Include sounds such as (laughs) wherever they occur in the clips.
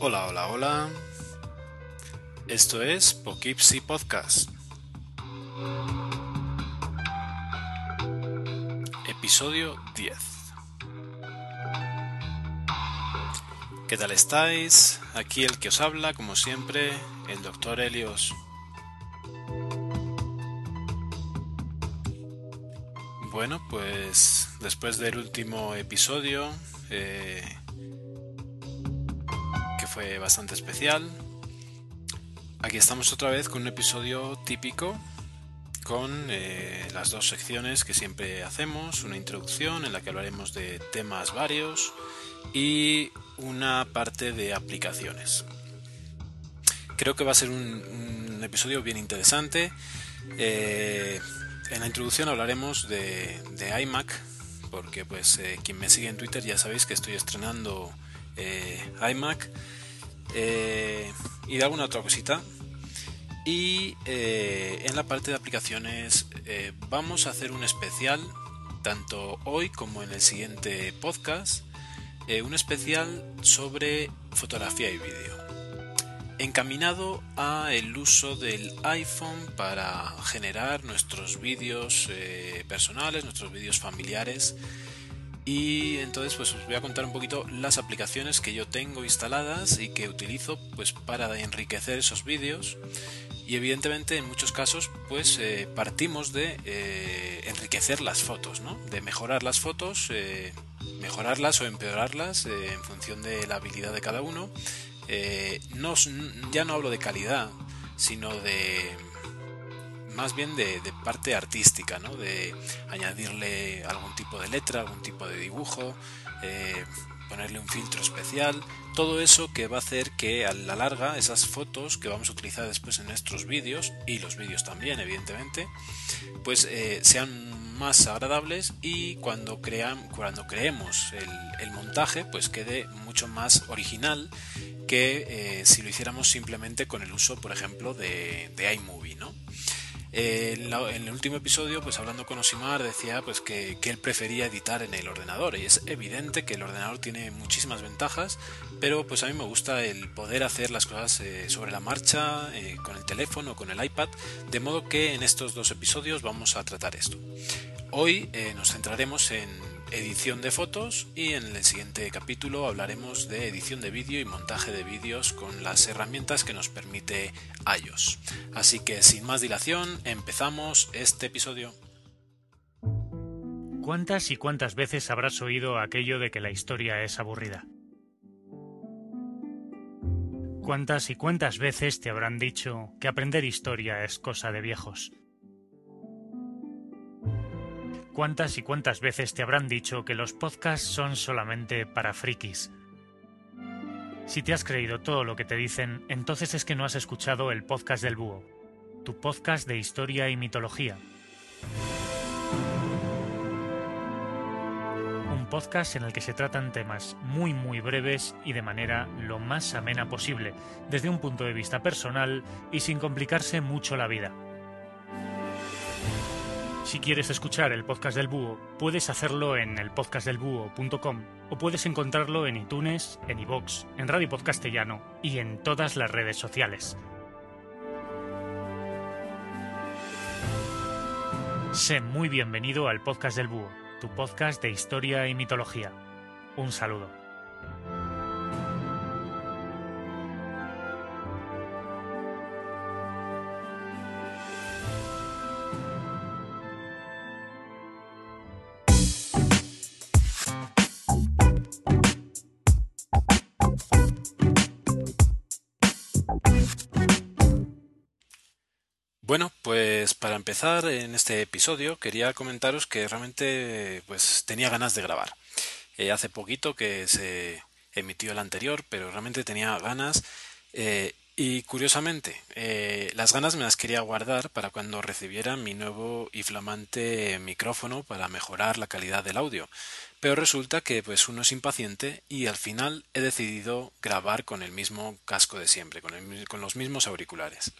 Hola, hola, hola. Esto es Poughkeepsie Podcast. Episodio 10. ¿Qué tal estáis? Aquí el que os habla, como siempre, el doctor Helios. Bueno, pues después del último episodio, eh, que fue bastante especial, aquí estamos otra vez con un episodio típico con eh, las dos secciones que siempre hacemos, una introducción en la que hablaremos de temas varios y una parte de aplicaciones. Creo que va a ser un, episodio bien interesante. Eh, en la introducción hablaremos de, iMac, porque pues eh, quien me sigue en Twitter ya sabéis que estoy estrenando eh, iMac y de alguna otra cosita. Y en la parte de aplicaciones vamos a hacer un especial, tanto hoy como en el siguiente podcast, eh, un especial sobre fotografía y vídeo encaminado a el uso del iPhone para generar nuestros vídeos eh, personales, nuestros vídeos familiares y entonces pues os voy a contar un poquito las aplicaciones que yo tengo instaladas y que utilizo pues para enriquecer esos vídeos y evidentemente en muchos casos pues eh, partimos de enriquecer las fotos, ¿no? de mejorar las fotos, mejorarlas o empeorarlas eh, en función de la habilidad de cada uno eh, no, ya no hablo de calidad, sino de más bien de, parte artística, ¿no? de añadirle algún tipo de letra, algún tipo de dibujo, eh, ponerle un filtro especial, todo eso que va a hacer que a la larga esas fotos que vamos a utilizar después en nuestros vídeos y los vídeos también evidentemente pues sean más agradables y cuando, crean, cuando creemos el, montaje pues quede mucho más original que eh, si lo hiciéramos simplemente con el uso, por ejemplo, de, de iMovie, ¿no? En, el último episodio, pues hablando con Osimar, decía pues que, él prefería editar en el ordenador y es evidente que el ordenador tiene muchísimas ventajas, pero pues a mí me gusta el poder hacer las cosas eh, sobre la marcha eh, con el teléfono con el iPad, de modo que en estos dos episodios vamos a tratar esto. Hoy eh, nos centraremos en edición de fotos y en el siguiente capítulo hablaremos de edición de vídeo y montaje de vídeos con las herramientas que nos permite iOS. Así que sin más dilación, empezamos este episodio. ¿Cuántas y cuántas veces habrás oído aquello de que la historia es aburrida? ¿Cuántas y cuántas veces te habrán dicho que aprender historia es cosa de viejos? ¿Cuántas y cuántas veces te habrán dicho que los podcasts son solamente para frikis? Si te has creído todo lo que te dicen, entonces es que no has escuchado el podcast del Búho, tu podcast de historia y mitología. Un podcast en el que se tratan temas muy muy breves y de manera lo más amena posible, desde un punto de vista personal y sin complicarse mucho la vida. Si quieres escuchar el podcast del búho, puedes hacerlo en elpodcastdelbúho.com o puedes encontrarlo en iTunes, en iVoox, en Radio Podcastellano y en todas las redes sociales. Sé muy bienvenido al podcast del búho, tu podcast de historia y mitología. Un saludo. Para empezar en este episodio quería comentaros que realmente pues tenía ganas de grabar. Eh, hace poquito que se emitió el anterior, pero realmente tenía ganas eh, Y curiosamente, eh, las ganas me las quería guardar para cuando recibiera mi nuevo y flamante micrófono para mejorar la calidad del audio. Pero resulta que pues uno es impaciente y al final he decidido grabar con el mismo casco de siempre, con, con los mismos auriculares.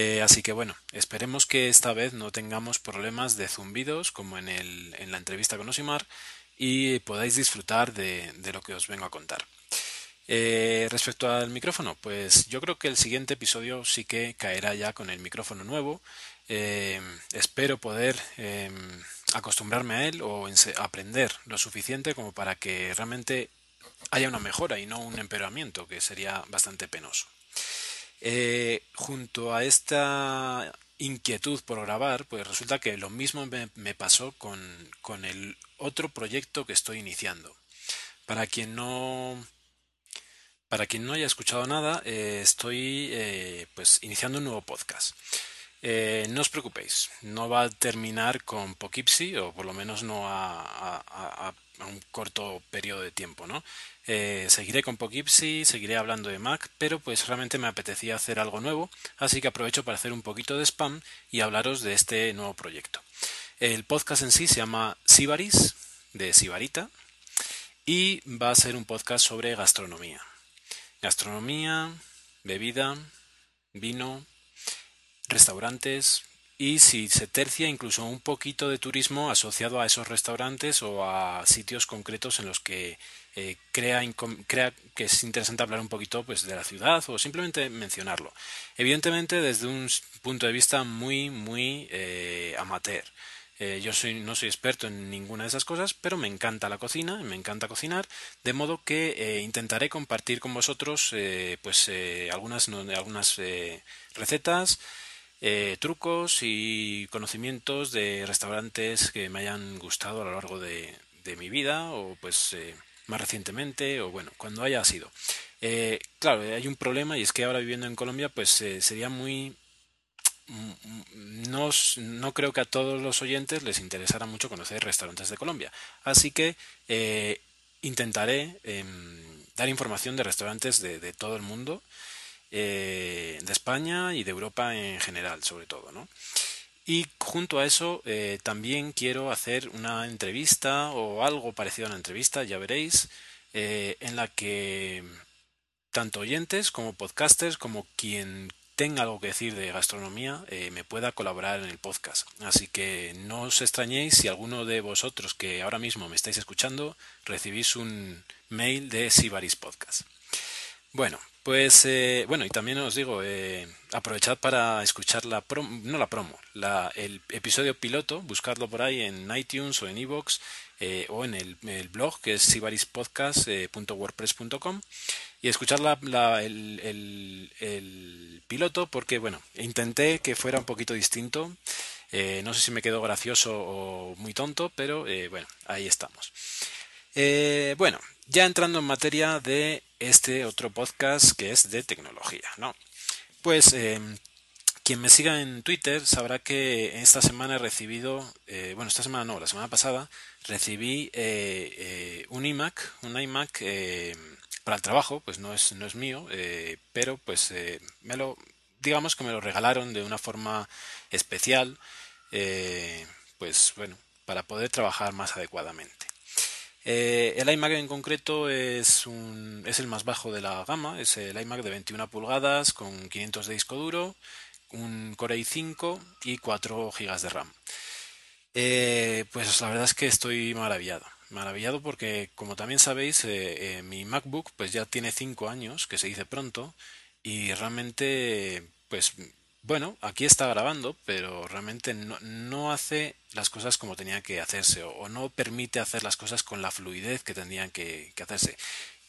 Eh, así que bueno, esperemos que esta vez no tengamos problemas de zumbidos como en, la entrevista con Osimar y podáis disfrutar de, de lo que os vengo a contar. Eh, respecto al micrófono, pues yo creo que el siguiente episodio sí que caerá ya con el micrófono nuevo. Eh, espero poder em, acostumbrarme a él o aprender lo suficiente como para que realmente haya una mejora y no un empeoramiento, que sería bastante penoso. Eh, junto a esta inquietud por grabar, pues resulta que lo mismo me, pasó con, con, el otro proyecto que estoy iniciando. Para quien no para quien no haya escuchado nada, eh, estoy eh, pues iniciando un nuevo podcast. Eh, no os preocupéis, no va a terminar con Poughkeepsie, o por lo menos no a, un corto periodo de tiempo, ¿no? Seguiré con Poughkeepsie, seguiré hablando de Mac, pero pues realmente me apetecía hacer algo nuevo, así que aprovecho para hacer un poquito de spam y hablaros de este nuevo proyecto. El podcast en sí se llama Sibaris, de Sibarita, y va a ser un podcast sobre gastronomía gastronomía, bebida, vino, restaurantes y si se tercia incluso un poquito de turismo asociado a esos restaurantes o a sitios concretos en los que eh, crea, que es interesante hablar un poquito pues de la ciudad o simplemente mencionarlo. Evidentemente desde un punto de vista muy muy eh, amateur. Eh, yo soy, no soy experto en ninguna de esas cosas, pero me encanta la cocina, me encanta cocinar, de modo que intentaré compartir con vosotros pues algunas, algunas recetas, trucos y conocimientos de restaurantes que me hayan gustado a lo largo de mi vida o pues más recientemente o bueno, cuando haya sido. claro, hay un problema y es que ahora viviendo en Colombia pues sería muy no, no, creo que a todos los oyentes les interesara mucho conocer restaurantes de Colombia. Así que eh, intentaré em, dar información de restaurantes de, todo el mundo, eh, de España y de Europa en general, sobre todo. ¿no? Y junto a eso eh, también quiero hacer una entrevista o algo parecido a una entrevista, ya veréis, en la que tanto oyentes como podcasters, como quien tenga algo que decir de gastronomía eh, me pueda colaborar en el podcast. Así que no os extrañéis si alguno de vosotros que ahora mismo me estáis escuchando recibís un mail de Sibaris Podcast. Bueno, pues eh, bueno, y también os digo, eh, aprovechad para escuchar la promo, no la promo, el episodio piloto, buscarlo por ahí en iTunes o en iVoox eh, o en el, blog que es sibarispodcast.wordpress.com y escuchar la, el, el, piloto porque, bueno, intenté que fuera un poquito distinto. No sé si me quedó gracioso o muy tonto, pero bueno, ahí estamos. Bueno, ya entrando en materia de este otro podcast que es de tecnología, ¿no? Pues quien me siga en Twitter sabrá que esta semana he recibido, bueno, esta semana no, la semana pasada recibí un iMac, un iMac para el trabajo, pues no es, no es mío, eh, pero pues eh, me lo, digamos que me lo regalaron de una forma especial, eh, pues bueno, para poder trabajar más adecuadamente. El iMac en concreto es, un, es el más bajo de la gama, es el iMac de 21 pulgadas con 500 de disco duro, un Core i5 y 4 GB de RAM. pues la verdad es que estoy maravillado maravillado porque, como también sabéis, eh, eh, mi MacBook pues ya tiene 5 años, que se dice pronto, y realmente, pues bueno, aquí está grabando, pero realmente no, hace las cosas como tenía que hacerse o, no permite hacer las cosas con la fluidez que tendrían que, hacerse.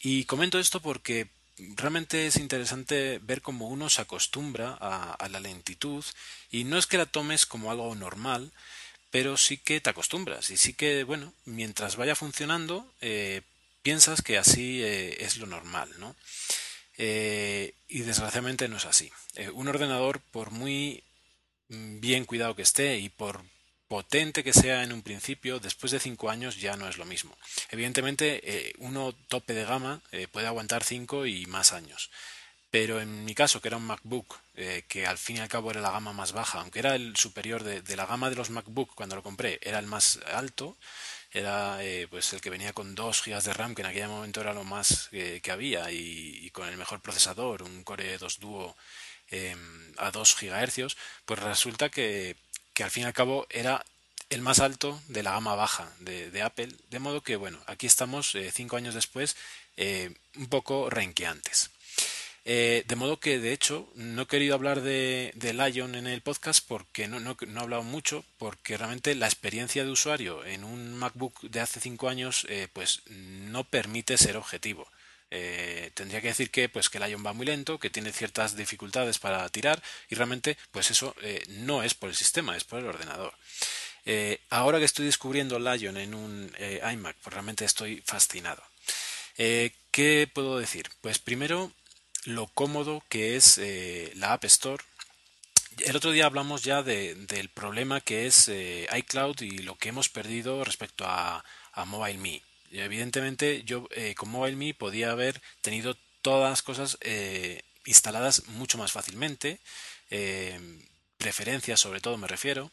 Y comento esto porque realmente es interesante ver cómo uno se acostumbra a, a, la lentitud y no es que la tomes como algo normal, pero sí que te acostumbras y sí que, bueno, mientras vaya funcionando, eh, piensas que así eh, es lo normal, ¿no? Eh, y desgraciadamente no es así. un ordenador, por muy mm, bien cuidado que esté y por potente que sea en un principio, después de cinco años ya no es lo mismo. Evidentemente, uno tope de gama puede aguantar cinco y más años. Pero en mi caso, que era un MacBook, eh, que al fin y al cabo era la gama más baja, aunque era el superior de, la gama de los MacBook cuando lo compré, era el más alto, era eh, pues el que venía con 2 GB de RAM, que en aquel momento era lo más que había, y, con el mejor procesador, un Core 2 Duo em, a 2 GHz, pues resulta que, que al fin y al cabo era el más alto de la gama baja de, Apple, de modo que, bueno, aquí estamos eh, cinco años después, eh, un poco renqueantes. Eh, de modo que, de hecho, no he querido hablar de, Lion en el podcast porque no, no, he hablado mucho, porque realmente la experiencia de usuario en un MacBook de hace cinco años, pues no permite ser objetivo. tendría que decir que pues que Lion va muy lento, que tiene ciertas dificultades para tirar y realmente pues eso no es por el sistema, es por el ordenador. Eh, ahora que estoy descubriendo Lion en un eh, iMac, pues realmente estoy fascinado. Eh, ¿Qué puedo decir? Pues primero, lo cómodo que es la App Store. El otro día hablamos ya del problema que es iCloud y lo que hemos perdido respecto a, a MobileMe. evidentemente, yo con MobileMe podía haber tenido todas las cosas instaladas mucho más fácilmente. preferencias, sobre todo, me refiero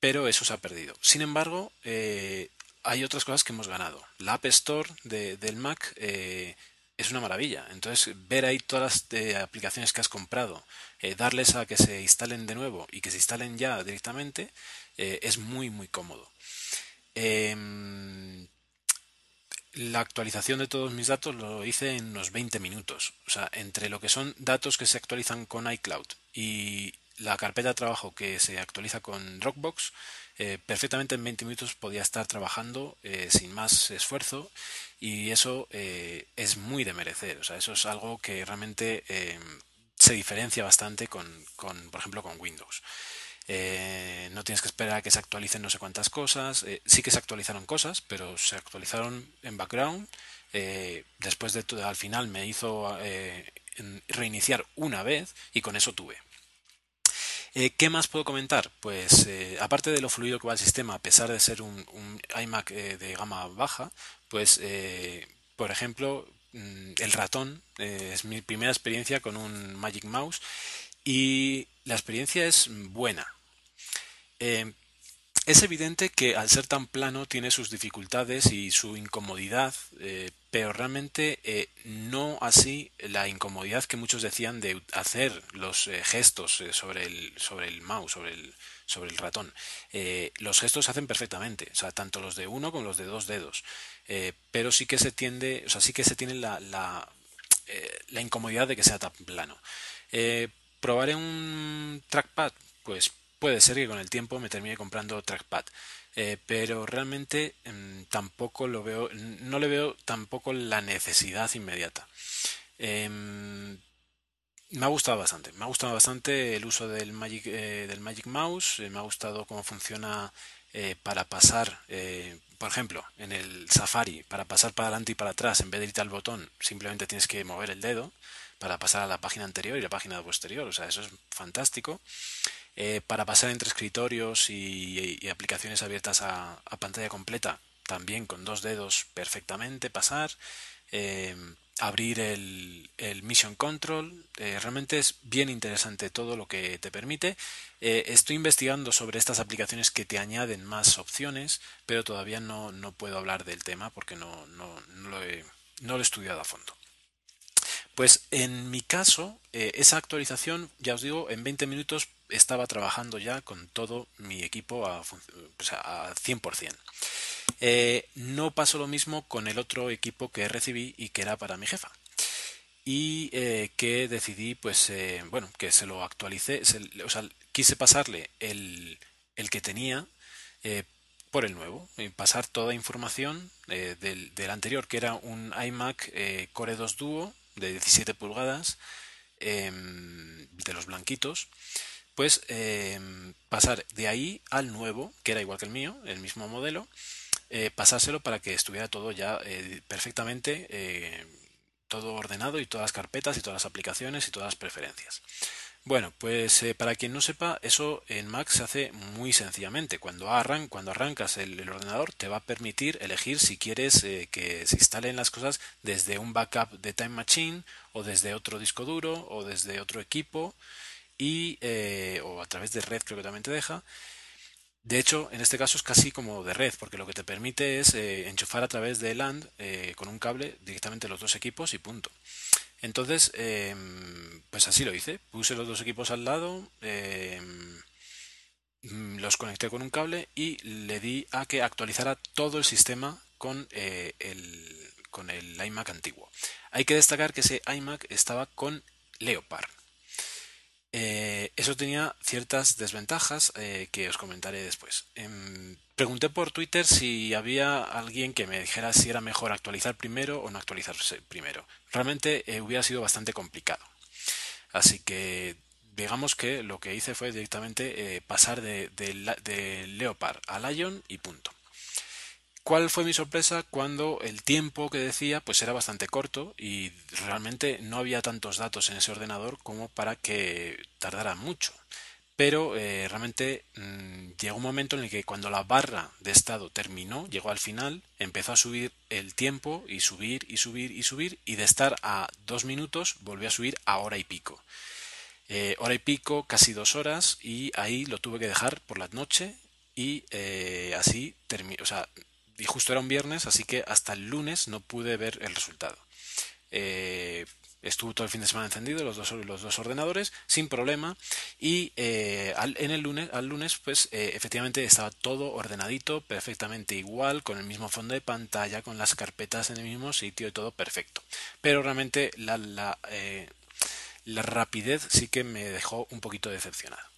pero eso se ha perdido. Sin embargo, eh, hay otras cosas que hemos ganado. La App Store del Mac eh, es una maravilla. Entonces, ver ahí todas las eh, aplicaciones que has comprado, darles a que se instalen de nuevo y que se instalen ya directamente, es muy, muy cómodo. Em, la actualización de todos mis datos lo hice en unos 20 minutos. O sea, entre lo que son datos que se actualizan con iCloud y, la carpeta de trabajo que se actualiza con Dropbox, eh, perfectamente en 20 minutos podía estar trabajando eh, sin más esfuerzo y eso eh, es muy de merecer. O sea, eso es algo que realmente se diferencia bastante con, con, por ejemplo, con Windows. no tienes que esperar a que se actualicen no sé cuántas cosas. sí que se actualizaron cosas, pero se actualizaron en background. después de todo, al final me hizo reiniciar una vez y con eso tuve. Eh, ¿Qué más puedo comentar? Pues eh, aparte de lo fluido que va el sistema, a pesar de ser un, iMac eh, de gama baja, pues por ejemplo mm, el ratón es mi primera experiencia con un Magic Mouse y la experiencia es buena. Es evidente que al ser tan plano tiene sus dificultades y su incomodidad, eh, pero realmente eh, no así la incomodidad que muchos decían de hacer los eh, gestos sobre, el, sobre el mouse, sobre el, sobre el ratón. los gestos se hacen perfectamente, o sea, tanto los de uno como los de dos dedos, pero sí que se tiende, o sea, sí que se tiene la, la, la incomodidad de que sea tan plano. ¿Probaré un trackpad? Pues puede ser que con el tiempo me termine comprando trackpad. Eh, pero realmente em, tampoco lo veo, no le veo tampoco la necesidad inmediata. Em, me ha gustado bastante, me ha gustado bastante el uso del Magic, eh, del Magic Mouse, eh, me ha gustado cómo funciona para pasar, por ejemplo, en el Safari, para pasar para adelante y para atrás, en vez de irte al botón, simplemente tienes que mover el dedo para pasar a la página anterior y la página posterior, o sea, eso es fantástico. Eh, para pasar entre escritorios y, aplicaciones abiertas a, pantalla completa, también con dos dedos perfectamente pasar. Eh, abrir el, Mission Control. Eh, realmente es bien interesante todo lo que te permite. estoy investigando sobre estas aplicaciones que te añaden más opciones, pero todavía no, puedo hablar del tema porque no, no, lo he, no lo he estudiado a fondo. Pues en mi caso, esa actualización, ya os digo, en 20 minutos estaba trabajando ya con todo mi equipo a, pues a 100%. Eh, no pasó lo mismo con el otro equipo que recibí y que era para mi jefa. Y eh, que decidí, pues, eh, bueno, que se lo actualicé, o sea, quise pasarle el, el que tenía por el nuevo, y pasar toda información del, del, anterior, que era un iMac Core 2 Duo de 17 pulgadas, em, de los blanquitos, pues pasar de ahí al nuevo, que era igual que el mío, el mismo modelo, eh, pasárselo para que estuviera todo ya eh, perfectamente, todo ordenado y todas las carpetas y todas las aplicaciones y todas las preferencias. Bueno, pues eh, para quien no sepa, eso en Mac se hace muy sencillamente. Cuando, arran cuando arrancas el, ordenador te va a permitir elegir si quieres eh, que se instalen las cosas desde un backup de Time Machine o desde otro disco duro o desde otro equipo y eh, o a través de red creo que también te deja. De hecho, en este caso es casi como de red, porque lo que te permite es enchufar a través de LAN con un cable directamente los dos equipos y punto. Entonces, em, pues así lo hice. Puse los dos equipos al lado, em, los conecté con un cable y le di a que actualizara todo el sistema con, eh, el, con el iMac antiguo. Hay que destacar que ese iMac estaba con Leopard. Eh, eso tenía ciertas desventajas eh, que os comentaré después. Em, pregunté por Twitter si había alguien que me dijera si era mejor actualizar primero o no actualizarse primero. Realmente eh, hubiera sido bastante complicado. Así que digamos que lo que hice fue directamente pasar de, de Leopard a Lion y punto. ¿Cuál fue mi sorpresa cuando el tiempo que decía pues era bastante corto y realmente no había tantos datos en ese ordenador como para que tardara mucho? Pero eh, realmente mm, llegó un momento en el que cuando la barra de estado terminó, llegó al final, empezó a subir el tiempo y subir y subir y subir y de estar a dos minutos volvió a subir a hora y pico. Eh, hora y pico, casi dos horas y ahí lo tuve que dejar por la noche y eh, así terminó, o sea, y justo era un viernes, así que hasta el lunes no pude ver el resultado. Eh, estuvo todo el fin de semana encendido los dos, los dos ordenadores sin problema. Y eh, al, en el lunes al lunes pues eh, efectivamente estaba todo ordenadito perfectamente igual con el mismo fondo de pantalla con las carpetas en el mismo sitio y todo perfecto. Pero realmente la, la, la rapidez sí que me dejó un poquito decepcionado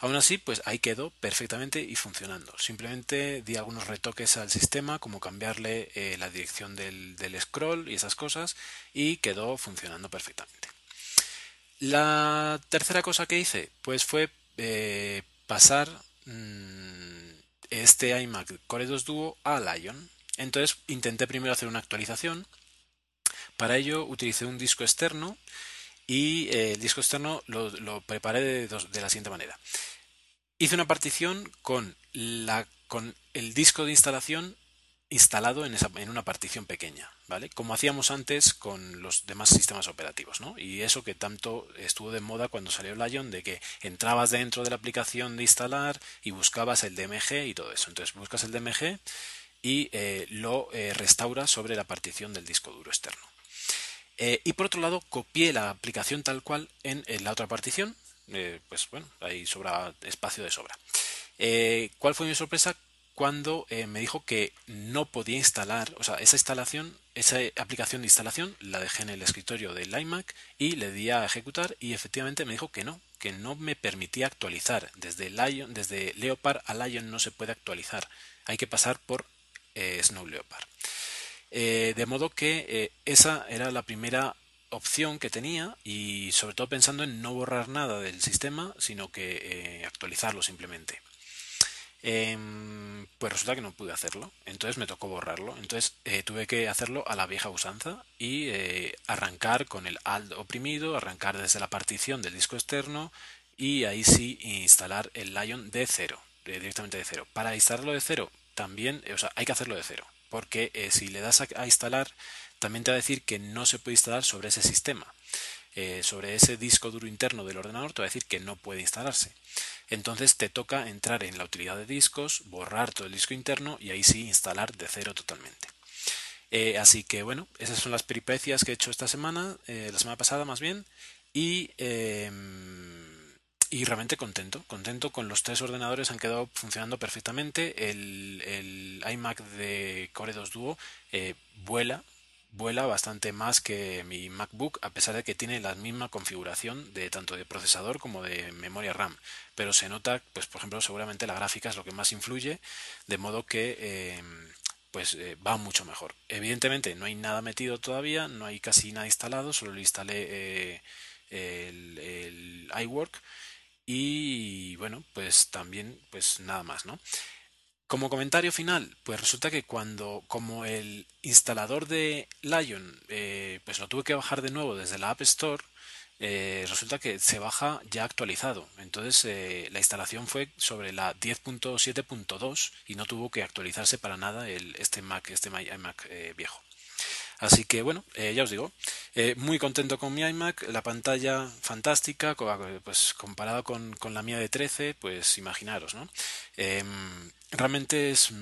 Aún así, pues ahí quedó perfectamente y funcionando. Simplemente di algunos retoques al sistema, como cambiarle eh, la dirección del, scroll y esas cosas, y quedó funcionando perfectamente. La tercera cosa que hice, pues fue eh, pasar mm, este iMac Core 2 Duo a Lion. Entonces intenté primero hacer una actualización. Para ello utilicé un disco externo y eh, el disco externo lo, preparé de, de, la siguiente manera. Hice una partición con el disco de instalación instalado en, esa, en, una partición pequeña, ¿vale? Como hacíamos antes con los demás sistemas operativos, ¿no? Y eso que tanto estuvo de moda cuando salió Lion, de que entrabas dentro de la aplicación de instalar y buscabas el DMG y todo eso. Entonces buscas el DMG y eh, lo eh, restauras sobre la partición del disco duro externo. Eh, y por otro lado, copié la aplicación tal cual en, la otra partición. Eh, pues bueno, ahí sobra espacio de sobra. Eh, ¿Cuál fue mi sorpresa? Cuando me dijo que no podía instalar, o sea, esa instalación, esa aplicación de instalación la dejé en el escritorio del iMac y le di a ejecutar y efectivamente me dijo que no, que no me permitía actualizar. Desde, Lion, desde Leopard a Lion no se puede actualizar. Hay que pasar por Snow Leopard. Eh, de modo que eh, esa era la primera opción que tenía y sobre todo pensando en no borrar nada del sistema, sino que eh, actualizarlo simplemente. Em, pues resulta que no pude hacerlo, entonces me tocó borrarlo. Entonces tuve que hacerlo a la vieja usanza y arrancar con el Alt oprimido, arrancar desde la partición del disco externo y ahí sí instalar el Lion de cero, directamente de cero. Para instalarlo de cero también, o sea, hay que hacerlo de cero porque eh, si le das a, instalar, también te va a decir que no se puede instalar sobre ese sistema. Eh, sobre ese disco duro interno del ordenador te va a decir que no puede instalarse. Entonces te toca entrar en la utilidad de discos, borrar todo el disco interno y ahí sí instalar de cero totalmente. Eh, así que bueno, esas son las peripecias que he hecho esta semana, la semana pasada más bien, y em, y realmente contento, contento con los tres ordenadores, han quedado funcionando perfectamente. El, iMac de Core 2 Duo eh, vuela, vuela bastante más que mi MacBook, a pesar de que tiene la misma configuración de tanto de procesador como de memoria RAM. Pero se nota, pues por ejemplo, seguramente la gráfica es lo que más influye, de modo que em, pues eh, va mucho mejor. Evidentemente no hay nada metido todavía, no hay casi nada instalado, solo le instalé eh, el, el iWork y bueno, pues también, pues nada más, ¿no? Como comentario final, pues resulta que cuando, como el instalador de Lion, eh, pues lo tuve que bajar de nuevo desde la App Store, eh, resulta que se baja ya actualizado. Entonces eh, la instalación fue sobre la 10.7.2 y no tuvo que actualizarse para nada el, este Mac, este iMac viejo. Así que bueno, ya os digo, muy contento con mi iMac, la pantalla fantástica, pues comparado con, con la mía de 13, pues imaginaros, ¿no? Em, realmente es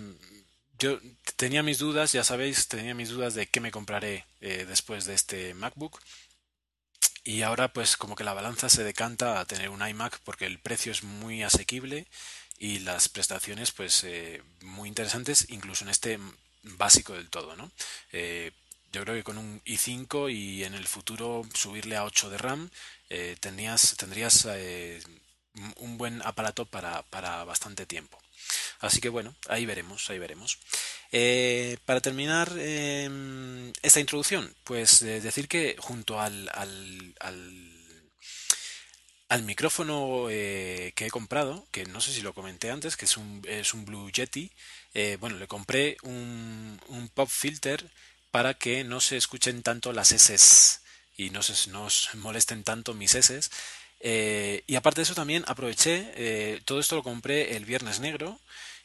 yo tenía mis dudas, ya sabéis, tenía mis dudas de qué me compraré después de este MacBook. Y ahora pues como que la balanza se decanta a tener un iMac porque el precio es muy asequible y las prestaciones pues eh, muy interesantes incluso en este básico del todo, ¿no? Eh, yo creo que con un i5 y en el futuro subirle a 8 de RAM eh, tendrías, tendrías un buen aparato para, para bastante tiempo. Así que bueno, ahí veremos, ahí veremos. Eh, para terminar em, esta introducción, pues eh, decir que junto al, al, al, micrófono eh, que he comprado, que no sé si lo comenté antes, que es un, es un Blue Yeti, bueno, le compré un, un, pop filter para que no se escuchen tanto las S y no se nos molesten tanto mis S. y aparte de eso también aproveché, todo esto lo compré el viernes negro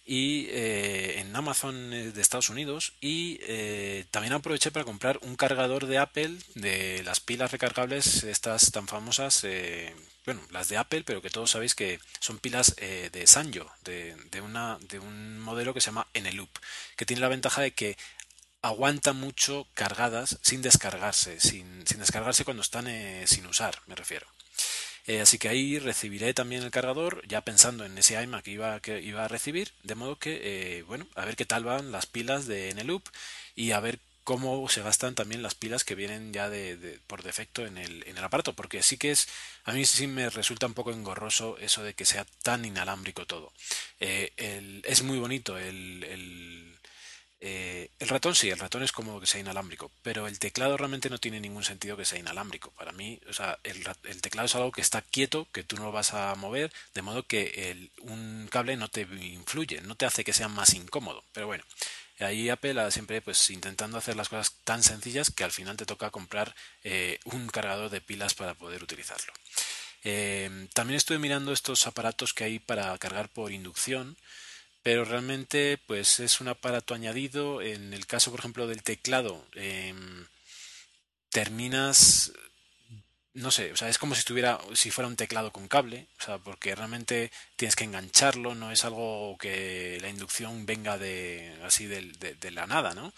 y eh, en Amazon eh, de Estados Unidos y eh, también aproveché para comprar un cargador de Apple de las pilas recargables estas tan famosas bueno las de Apple pero que todos sabéis que son pilas de Sanyo de, de, una, de un modelo que se llama Eneloop que tiene la ventaja de que aguanta mucho cargadas sin descargarse sin, sin descargarse cuando están sin usar me refiero eh, así que ahí recibiré también el cargador, ya pensando en ese iMac que iba, que iba a recibir, de modo que, eh, bueno, a ver qué tal van las pilas de Eneloop y a ver cómo se gastan también las pilas que vienen ya de, por defecto en el, en el aparato, porque sí que es, a mí sí me resulta un poco engorroso eso de que sea tan inalámbrico todo. Eh, es muy bonito el eh, el ratón sí, el ratón es como que sea inalámbrico, pero el teclado realmente no tiene ningún sentido que sea inalámbrico. Para mí, o sea, el, teclado es algo que está quieto, que tú no lo vas a mover, de modo que un cable no te influye, no te hace que sea más incómodo. Pero bueno, ahí Apple siempre pues intentando hacer las cosas tan sencillas que al final te toca comprar eh, un cargador de pilas para poder utilizarlo. Eh, también estuve mirando estos aparatos que hay para cargar por inducción pero realmente pues es un aparato añadido. En el caso, por ejemplo, del teclado, em, terminas no sé, o sea, es como si estuviera, si fuera un teclado con cable, o sea, porque realmente tienes que engancharlo, no es algo que la inducción venga de así de, de, la nada, ¿no?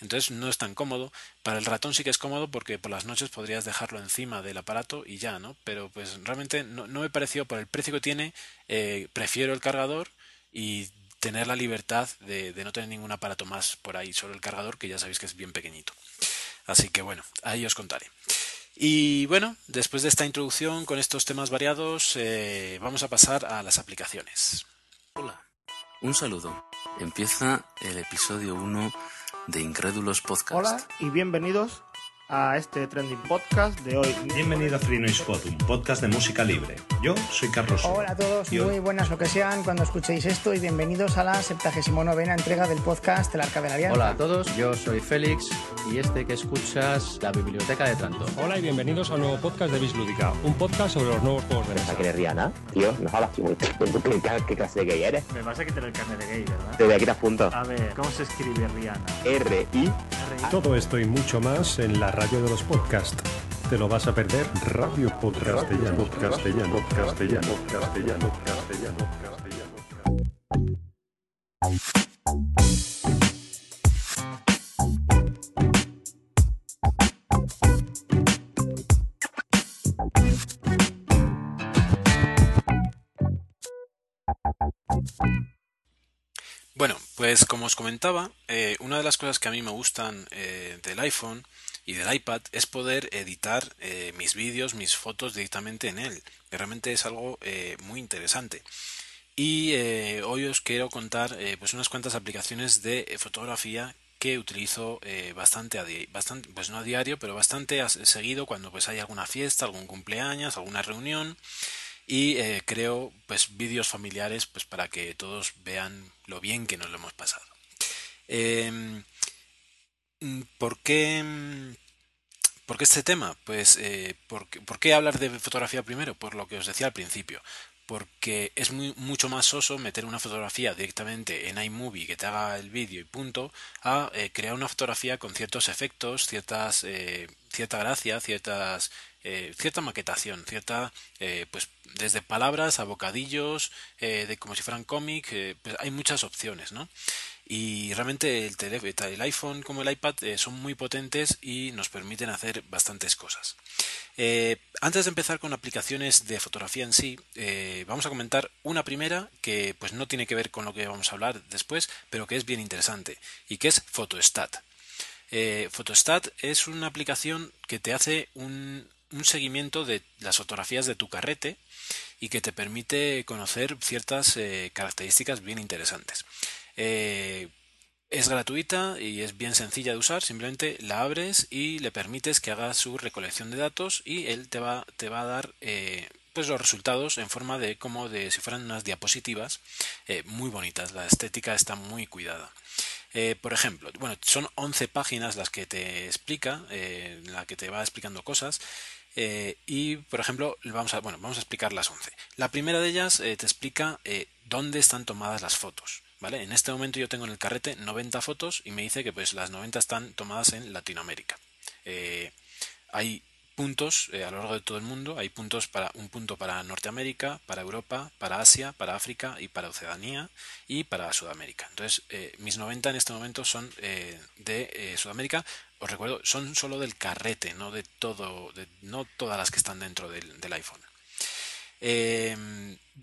Entonces no es tan cómodo. Para el ratón sí que es cómodo porque por las noches podrías dejarlo encima del aparato y ya, ¿no? Pero pues realmente no, no me pareció, por el precio que tiene, eh, prefiero el cargador y tener la libertad de, no tener ningún aparato más por ahí, solo el cargador, que ya sabéis que es bien pequeñito. Así que bueno, ahí os contaré. Y bueno, después de esta introducción con estos temas variados, eh, vamos a pasar a las aplicaciones. Hola, un saludo. Empieza el episodio 1 de Incrédulos Podcast. Hola y bienvenidos a este trending podcast de hoy. Bienvenido a Free Noise Pod, un podcast de música libre. Yo soy Carlos. Hola a todos, muy buenas lo que sean cuando escuchéis esto y bienvenidos a la 79 entrega del podcast El Arca de la Alianza. Hola a todos, yo soy Félix y este que escuchas, la Biblioteca de Tranto. Hola y bienvenidos a un nuevo podcast de Bislúdica, un podcast sobre los nuevos juegos de mesa. ¿Qué Rihanna? Tío, no hablas muy ¿Qué clase de gay eres? Me vas a quitar el carnet de gay, ¿verdad? Te voy a quitar punto. A ver, ¿cómo se escribe Rihanna? R-I. Todo esto y mucho más en la radio de los podcasts. ¿Te lo vas a perder? Radio Podcast Castellano, Castellano, Castellano, Castellano, Castellano, Castellano. Bueno, pues como os comentaba, eh, una de las cosas que a mí me gustan eh, del iPhone y del iPad es poder editar eh, mis vídeos, mis fotos directamente en él. Que realmente es algo muy interesante. Y hoy os quiero contar pues unas cuantas aplicaciones de fotografía que utilizo bastante, a bastante, pues no a diario, pero bastante seguido cuando pues hay alguna fiesta, algún cumpleaños, alguna reunión y eh, creo pues vídeos familiares pues para que todos vean lo bien que nos lo hemos pasado. Em, ¿Por qué, ¿Por qué este tema? Pues, eh, ¿por, qué- por qué hablar de fotografía primero? Por lo que os decía al principio. Porque es muy, mucho más soso meter una fotografía directamente en iMovie que te haga el vídeo y punto, a eh, crear una fotografía con ciertos efectos, ciertas, eh, cierta gracia, ciertas, eh, cierta maquetación, cierta, eh, pues desde palabras a bocadillos, eh, de como si fueran cómic, eh, pues hay muchas opciones, ¿no? Y realmente el, el iPhone como el iPad eh, son muy potentes y nos permiten hacer bastantes cosas. Eh, antes de empezar con aplicaciones de fotografía en sí, eh, vamos a comentar una primera que pues no tiene que ver con lo que vamos a hablar después, pero que es bien interesante y que es Photostat. Photostat es una aplicación que te hace un, seguimiento de las fotografías de tu carrete y que te permite conocer ciertas características bien interesantes. Eh, es gratuita y es bien sencilla de usar, simplemente la abres y le permites que haga su recolección de datos y él te va, te va a dar eh, pues los resultados en forma de como de si fueran unas diapositivas eh, muy bonitas, la estética está muy cuidada. Por ejemplo, bueno, son 11 páginas las que te explica, la que te va explicando cosas. y, por ejemplo, vamos a, bueno, vamos a explicar las 11. La primera de ellas te explica dónde están tomadas las fotos. ¿Vale? En este momento yo tengo en el carrete 90 fotos y me dice que pues las 90 están tomadas en Latinoamérica. Eh, hay puntos eh, a lo largo de todo el mundo, hay puntos para un punto para Norteamérica, para Europa, para Asia, para África y para Oceanía y para Sudamérica. Entonces, eh, mis 90 en este momento son de Sudamérica. Os recuerdo, son solo del carrete, no de todo, de, no todas las que están dentro del iPhone. Eh,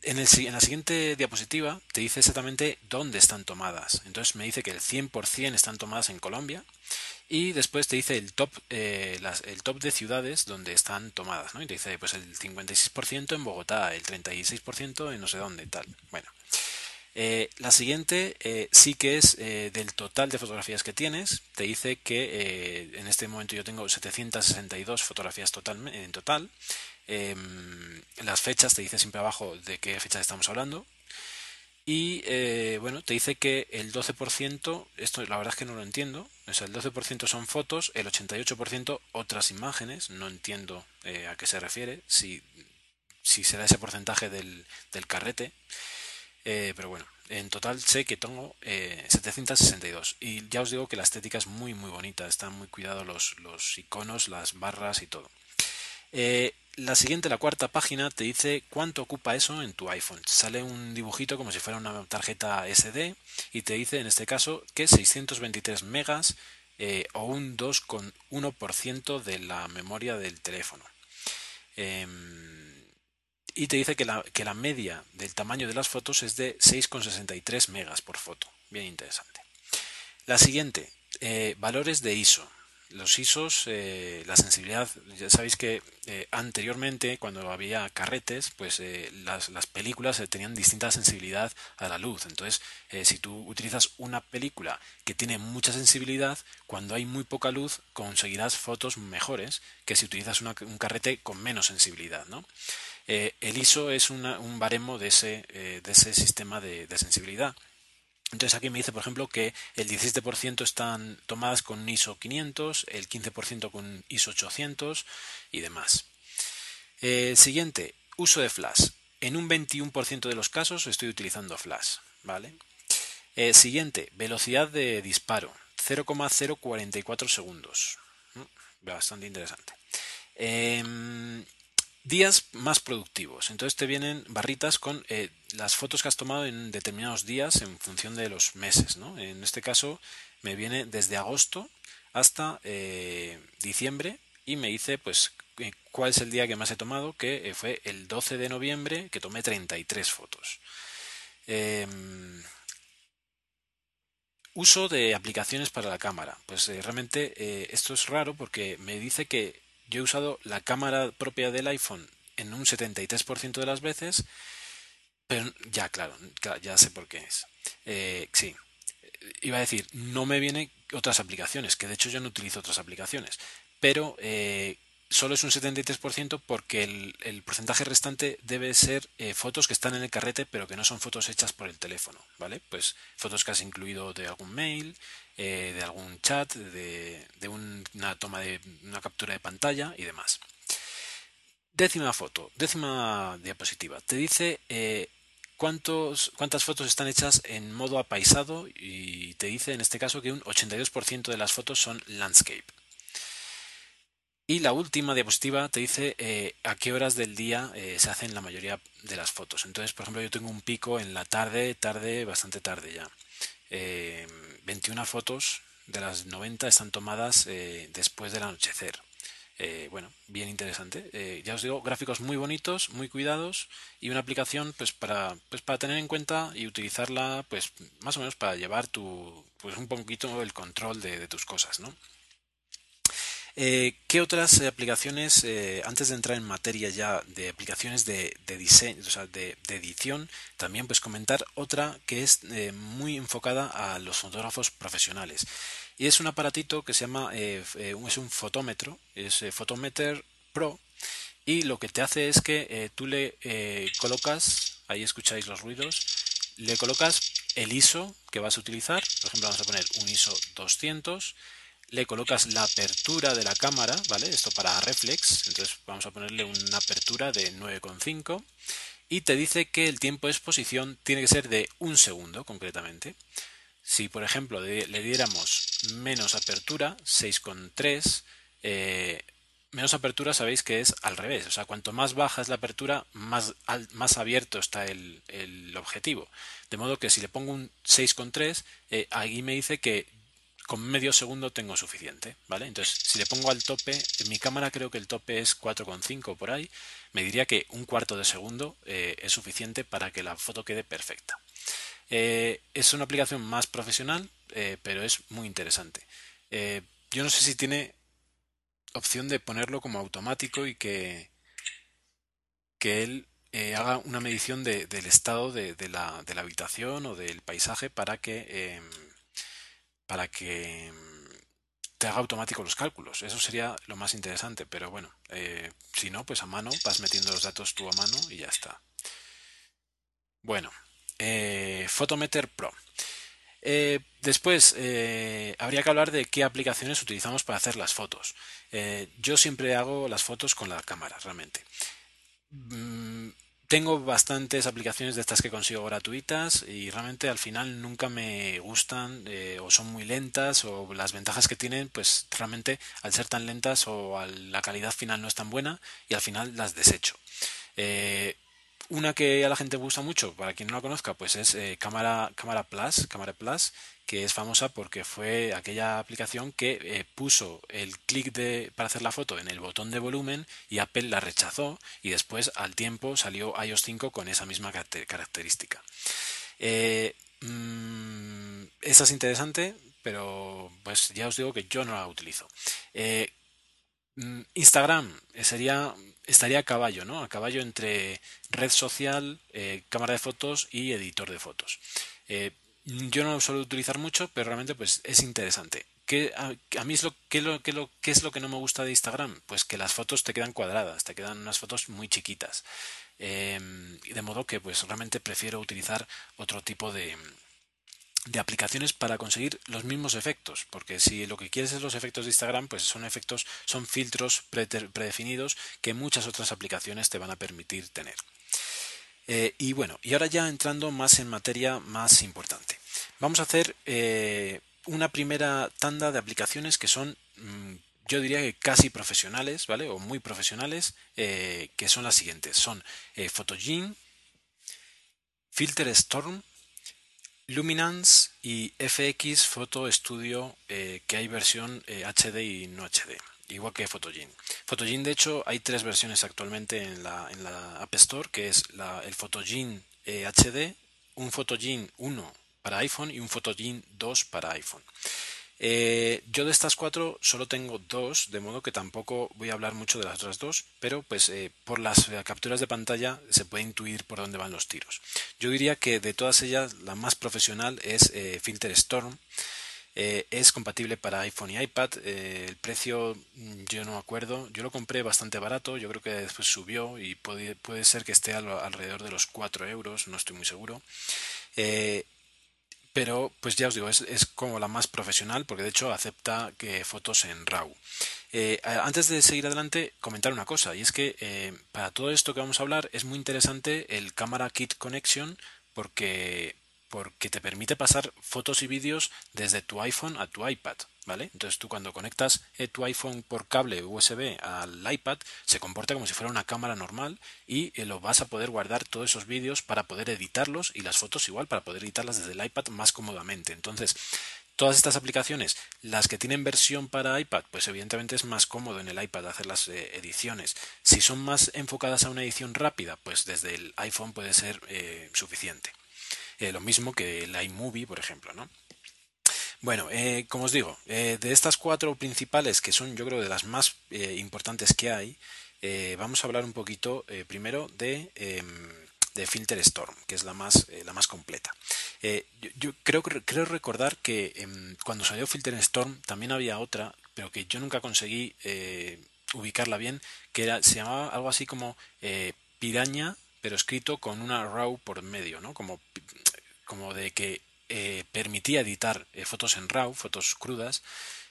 en, la siguiente diapositiva te dice exactamente dónde están tomadas. Entonces me dice que el 100% están tomadas en Colombia y después te dice el top, eh, el top de ciudades donde están tomadas. ¿no? Y te dice pues el 56% en Bogotá, el 36% en no sé dónde, tal. Bueno. Eh, la siguiente sí que es del total de fotografías que tienes. Te dice que en este momento yo tengo 762 fotografías en total. Em, las fechas te dice siempre abajo de qué fechas estamos hablando. Y eh, bueno, te dice que el 12%, esto la verdad es que no lo entiendo, o el 12% son fotos, el 88% otras imágenes, no entiendo eh, a qué se refiere, si, si será ese porcentaje del, del carrete. Eh, pero bueno, en total sé que tengo eh, 762 y ya os digo que la estética es muy muy bonita, están muy cuidados los, los iconos, las barras y todo. Eh, la siguiente, la cuarta página, te dice cuánto ocupa eso en tu iPhone. Sale un dibujito como si fuera una tarjeta SD y te dice en este caso que 623 megas eh, o un 2,1% de la memoria del teléfono. Em, y te dice que la, que la media del tamaño de las fotos es de 6,63 megas por foto. Bien interesante. La siguiente, eh, valores de ISO. Los ISOs, eh, la sensibilidad, ya sabéis que eh, anteriormente cuando había carretes, pues eh, las, las, películas tenían distinta sensibilidad a la luz. Entonces, eh, si tú utilizas una película que tiene mucha sensibilidad, cuando hay muy poca luz conseguirás fotos mejores que si utilizas una, un carrete con menos sensibilidad, ¿no? Eh, el ISO es un baremo de ese, eh, sistema de, sensibilidad. Entonces aquí me dice, por ejemplo, que el 17% están tomadas con ISO 500, el 15% con ISO 800 y demás. Eh, siguiente, uso de flash. En un 21% de los casos estoy utilizando flash, ¿vale? Eh, siguiente, velocidad de disparo, 0,044 segundos. Bastante interesante. Eh, días más productivos. Entonces te vienen barritas con eh, las fotos que has tomado en determinados días en función de los meses. ¿no? En este caso me viene desde agosto hasta eh, diciembre y me dice pues cuál es el día que más he tomado, que fue el 12 de noviembre que tomé 33 fotos. Eh, uso de aplicaciones para la cámara. Pues eh, realmente eh, esto es raro porque me dice que yo he usado la cámara propia del iPhone en un 73% de las veces, pero ya, claro, ya sé por qué es. Eh, sí, iba a decir, no me vienen otras aplicaciones, que de hecho yo no utilizo otras aplicaciones, pero eh, solo es un 73% porque el, el, porcentaje restante debe ser eh, fotos que están en el carrete pero que no son fotos hechas por el teléfono, ¿vale? Pues fotos que has incluido de algún mail, eh, de algún chat, de, de una toma de una captura de pantalla y demás. Décima foto, décima diapositiva. Te dice eh, cuántos, cuántas fotos están hechas en modo apaisado y te dice en este caso que un 82% de las fotos son landscape. Y la última diapositiva te dice eh, a qué horas del día se hacen la mayoría de las fotos. Entonces, por ejemplo, yo tengo un pico en la tarde, tarde, bastante tarde ya. 21 fotos de las 90 están tomadas después del anochecer. Eh, bueno, bien interesante. Eh, ya os digo, gráficos muy bonitos, muy cuidados y una aplicación pues para, pues para tener en cuenta y utilizarla pues más o menos para llevar tu, pues un poquito el control de, tus cosas, ¿no? Eh, ¿Qué otras aplicaciones, antes de entrar en materia ya de aplicaciones de, diseño, o sea, de, edición, también pues comentar otra que es muy enfocada a los fotógrafos profesionales y es un aparatito que se llama, eh, eh, es un fotómetro, es eh, Photometer Pro, y lo que te hace es que tú le colocas, ahí escucháis los ruidos, le colocas el ISO que vas a utilizar, por ejemplo vamos a poner un ISO 200, le colocas la apertura de la cámara, ¿vale? Esto para reflex, entonces vamos a ponerle una apertura de 9,5 y te dice que el tiempo de exposición tiene que ser de un segundo concretamente. Si, por ejemplo, le diéramos menos apertura, 6,3, eh, menos apertura sabéis que es al revés, o sea, cuanto más baja es la apertura, más, más abierto está el, objetivo. De modo que si le pongo un 6,3, eh, ahí me dice que con medio segundo tengo suficiente, ¿vale? Entonces, si le pongo al tope, en mi cámara creo que el tope es 4,5 por ahí, me diría que un cuarto de segundo eh, es suficiente para que la foto quede perfecta. Eh, es una aplicación más profesional, eh, pero es muy interesante. Yo no sé si tiene opción de ponerlo como automático y que, que él haga una medición del estado de, la, habitación o del paisaje para que, para que em, te haga automático los cálculos. Eso sería lo más interesante, pero bueno, si no, pues a mano vas metiendo los datos tú a mano y ya está. Bueno, eh, Photometer Pro. Eh, después, eh, habría que hablar de qué aplicaciones utilizamos para hacer las fotos. yo siempre hago las fotos con la cámara, realmente. Mm, tengo bastantes aplicaciones de estas que consigo gratuitas y realmente al final nunca me gustan o son muy lentas o las ventajas que tienen, pues realmente al ser tan lentas o la calidad final no es tan buena y al final las desecho. Una que a la gente gusta mucho, para quien no la conozca, pues es eh, Cámara, Cámara Plus, Cámara Plus, que es famosa porque fue aquella aplicación que eh, puso el clic de, para hacer la foto en el botón de volumen y Apple la rechazó y después al tiempo salió iOS 5 con esa misma característica. Eh, mm, es interesante, pero pues ya os digo que yo no la utilizo. Mm, Instagram sería estaría a caballo, ¿no? A caballo entre red social, eh, cámara de fotos y editor de fotos. Eh, yo no lo suelo utilizar mucho, pero realmente pues es interesante. ¿Qué, a, mí es lo, ¿qué, lo, qué, lo, ¿qué es lo que no me gusta de Instagram? Pues que las fotos te quedan cuadradas, te quedan unas fotos muy chiquitas. Eh, de modo que pues realmente prefiero utilizar otro tipo de, de aplicaciones para conseguir los mismos efectos, porque si lo que quieres es los efectos de Instagram, pues son efectos, son filtros predefinidos que muchas otras aplicaciones te van a permitir tener. Eh, y bueno, y ahora ya entrando más en materia más importante. Vamos a hacer eh, una primera tanda de aplicaciones que son, mm, yo diría que casi profesionales, ¿vale? O muy profesionales, eh, que son las siguientes. Son Photogene, Filter Storm, Luminance y FX Photo Studio, eh, que hay versión HD eh, y no HD, igual que Photogene. Photogene, de hecho, hay tres versiones actualmente en la, App Store, que es la, el Photogene HD, eh, un Photogene 1 para iPhone y un Photogene 2 para iPhone. Eh, yo de estas cuatro solo tengo dos, de modo que tampoco voy a hablar mucho de las otras dos, pero pues eh, por las eh, capturas de pantalla se puede intuir por dónde van los tiros. Yo diría que de todas ellas la más profesional es Filter Storm. es compatible para iPhone y iPad. el precio mm, yo no acuerdo. Yo lo compré bastante barato. Yo creo que después subió y puede, puede ser que esté alrededor de los 4 euros. No estoy muy seguro pero pues ya os digo, es, es, como la más profesional porque de hecho acepta que fotos en RAW. Eh, antes de seguir adelante, comentar una cosa, y es que eh, para todo esto que vamos a hablar es muy interesante el Camera Kit Connection porque, porque te permite pasar fotos y vídeos desde tu iPhone a tu iPad. Entonces tú cuando conectas eh, tu iPhone por cable USB al iPad se comporta como si fuera una cámara normal y eh, lo vas a poder guardar todos esos vídeos para poder editarlos y las fotos igual para poder editarlas desde el iPad más cómodamente. Entonces todas estas aplicaciones, las que tienen versión para iPad, pues evidentemente es más cómodo en el iPad hacer las eh, ediciones. Si son más enfocadas a una edición rápida, pues desde el iPhone puede ser suficiente. lo mismo que el iMovie, por ejemplo, ¿no? Bueno, eh, como os digo, eh, de estas cuatro principales, que son yo creo de las más eh, importantes que hay, vamos a hablar un poquito primero de, em, de, Filter Storm, que es la más, la más completa. Yo, creo, creo recordar que em, cuando salió Filter Storm también había otra, pero que yo nunca conseguí ubicarla bien, que era, se llamaba algo así como piraña, pero escrito con una RAW por medio, ¿no? Como, como de que eh, permitía editar eh, fotos en RAW, fotos crudas,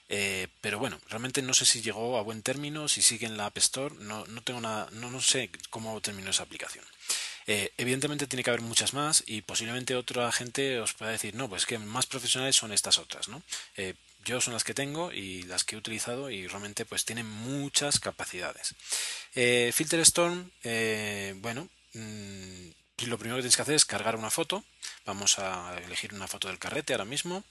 eh, pero bueno, realmente no sé si llegó a buen término, si sigue en la App Store, no, no tengo nada, no, no sé cómo terminó esa aplicación. evidentemente tiene que haber muchas más y posiblemente otra gente os pueda decir, no, pues que más profesionales son estas otras, ¿no? yo son las que tengo y las que he utilizado y realmente pues tienen muchas capacidades. Filter Storm, bueno, lo primero que tienes que hacer es cargar una foto. Vamos a elegir una foto del carrete ahora mismo.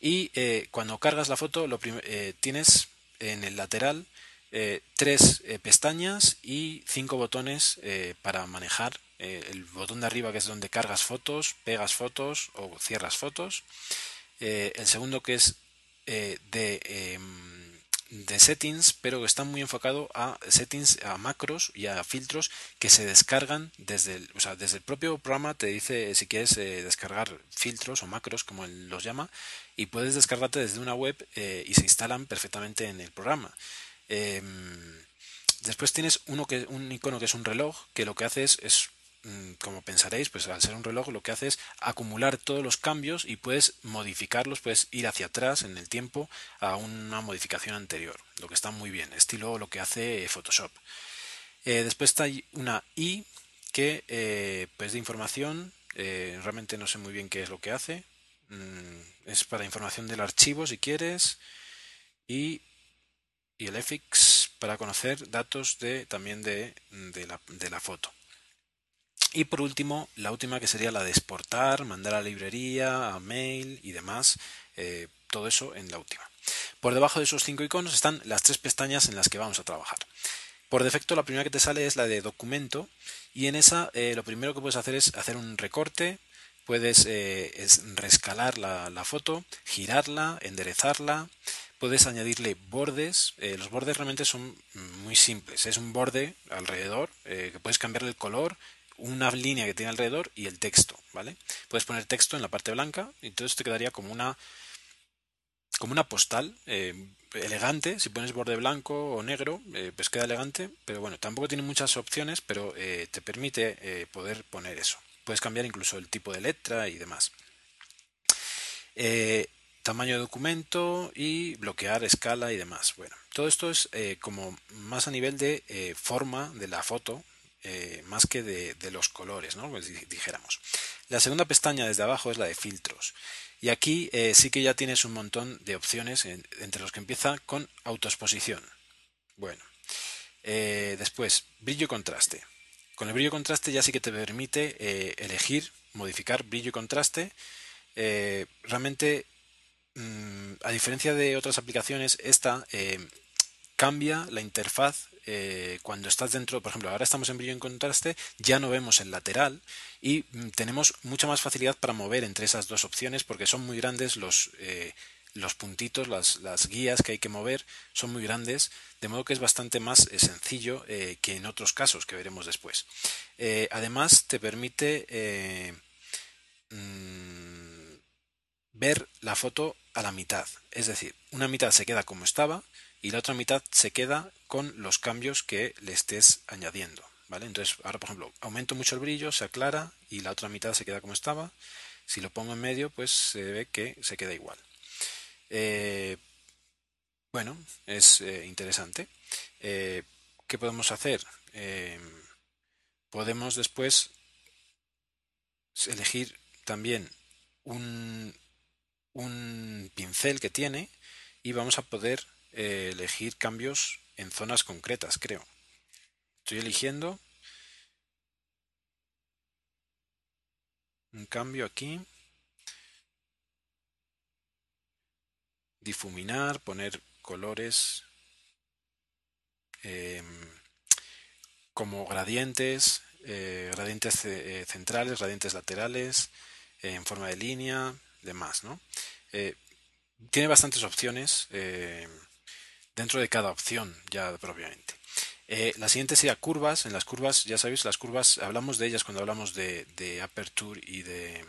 Y eh, cuando cargas la foto, eh, tienes en el lateral eh, tres pestañas y cinco botones para manejar. el botón de arriba que es donde cargas fotos, pegas fotos o cierras fotos. el segundo que es de em, de settings, pero está muy enfocado a settings, a macros y a filtros que se descargan desde el, o sea, desde el propio programa. Te dice si quieres eh, descargar filtros o macros, como él los llama, y puedes descargarte desde una web eh, y se instalan perfectamente en el programa. Em, después tienes uno que, un icono que es un reloj, que lo que hace es como pensaréis, pues al ser un reloj lo que hace es acumular todos los cambios y puedes modificarlos, puedes ir hacia atrás en el tiempo a una modificación anterior, lo que está muy bien, estilo lo que hace Photoshop. Eh, después está una I que eh, pues de información, eh, realmente no sé muy bien qué es lo que hace, mm, es para información del archivo si quieres y, y el FX para conocer datos de, también de, de la foto. Y por último, la última que sería la de exportar, mandar a librería, a mail y demás, eh, todo eso en la última. Por debajo de esos cinco iconos están las tres pestañas en las que vamos a trabajar. Por defecto, la primera que te sale es la de documento y en esa eh, lo primero que puedes hacer es hacer un recorte, puedes eh, rescalar la, la, foto, girarla, enderezarla, puedes añadirle bordes. los bordes realmente son muy simples. Es un borde alrededor que puedes cambiarle el color, una línea que tiene alrededor y el texto, ¿vale? Puedes poner texto en la parte blanca y entonces te quedaría como una como una postal eh, elegante. Si pones borde blanco o negro, eh, pues queda elegante, pero bueno, tampoco tiene muchas opciones, pero eh, te permite poder poner eso. Puedes cambiar incluso el tipo de letra y demás. tamaño de documento y bloquear escala y demás. Bueno, todo esto es como más a nivel de forma de la foto, eh, más que de, los colores, ¿no? Pues dijéramos. La segunda pestaña desde abajo es la de filtros. Y aquí eh, sí que ya tienes un montón de opciones, entre los que empieza con autoexposición. Bueno, eh, después, brillo y contraste. Con el brillo y contraste ya sí que te permite elegir, modificar brillo y contraste. realmente, mm, a diferencia de otras aplicaciones, esta cambia la interfaz eh, cuando estás dentro, por ejemplo, ahora estamos en brillo en contraste, ya no vemos el lateral y mm, tenemos mucha más facilidad para mover entre esas dos opciones porque son muy grandes los, eh, los puntitos, las, las, guías que hay que mover son muy grandes, de modo que es bastante más eh, sencillo que en otros casos que veremos después. además, te permite mm, ver la foto a la mitad, es decir, una mitad se queda como estaba y la otra mitad se queda con los cambios que le estés añadiendo. ¿vale? Entonces, ahora, por ejemplo, aumento mucho el brillo, se aclara y la otra mitad se queda como estaba. Si lo pongo en medio, pues se ve que se queda igual. Eh, bueno, es eh, interesante. Eh, ¿Qué podemos hacer? podemos después elegir también un, un pincel que tiene y vamos a poder elegir cambios en zonas concretas, creo. Estoy eligiendo un cambio aquí. Difuminar, poner colores em, como gradientes, eh, gradientes eh, centrales, gradientes laterales, en forma de línea, demás, ¿no? Eh, tiene bastantes opciones dentro de cada opción ya propiamente. la siguiente sería curvas. En las curvas, ya sabéis, las curvas, hablamos de ellas cuando hablamos de, de Aperture y de,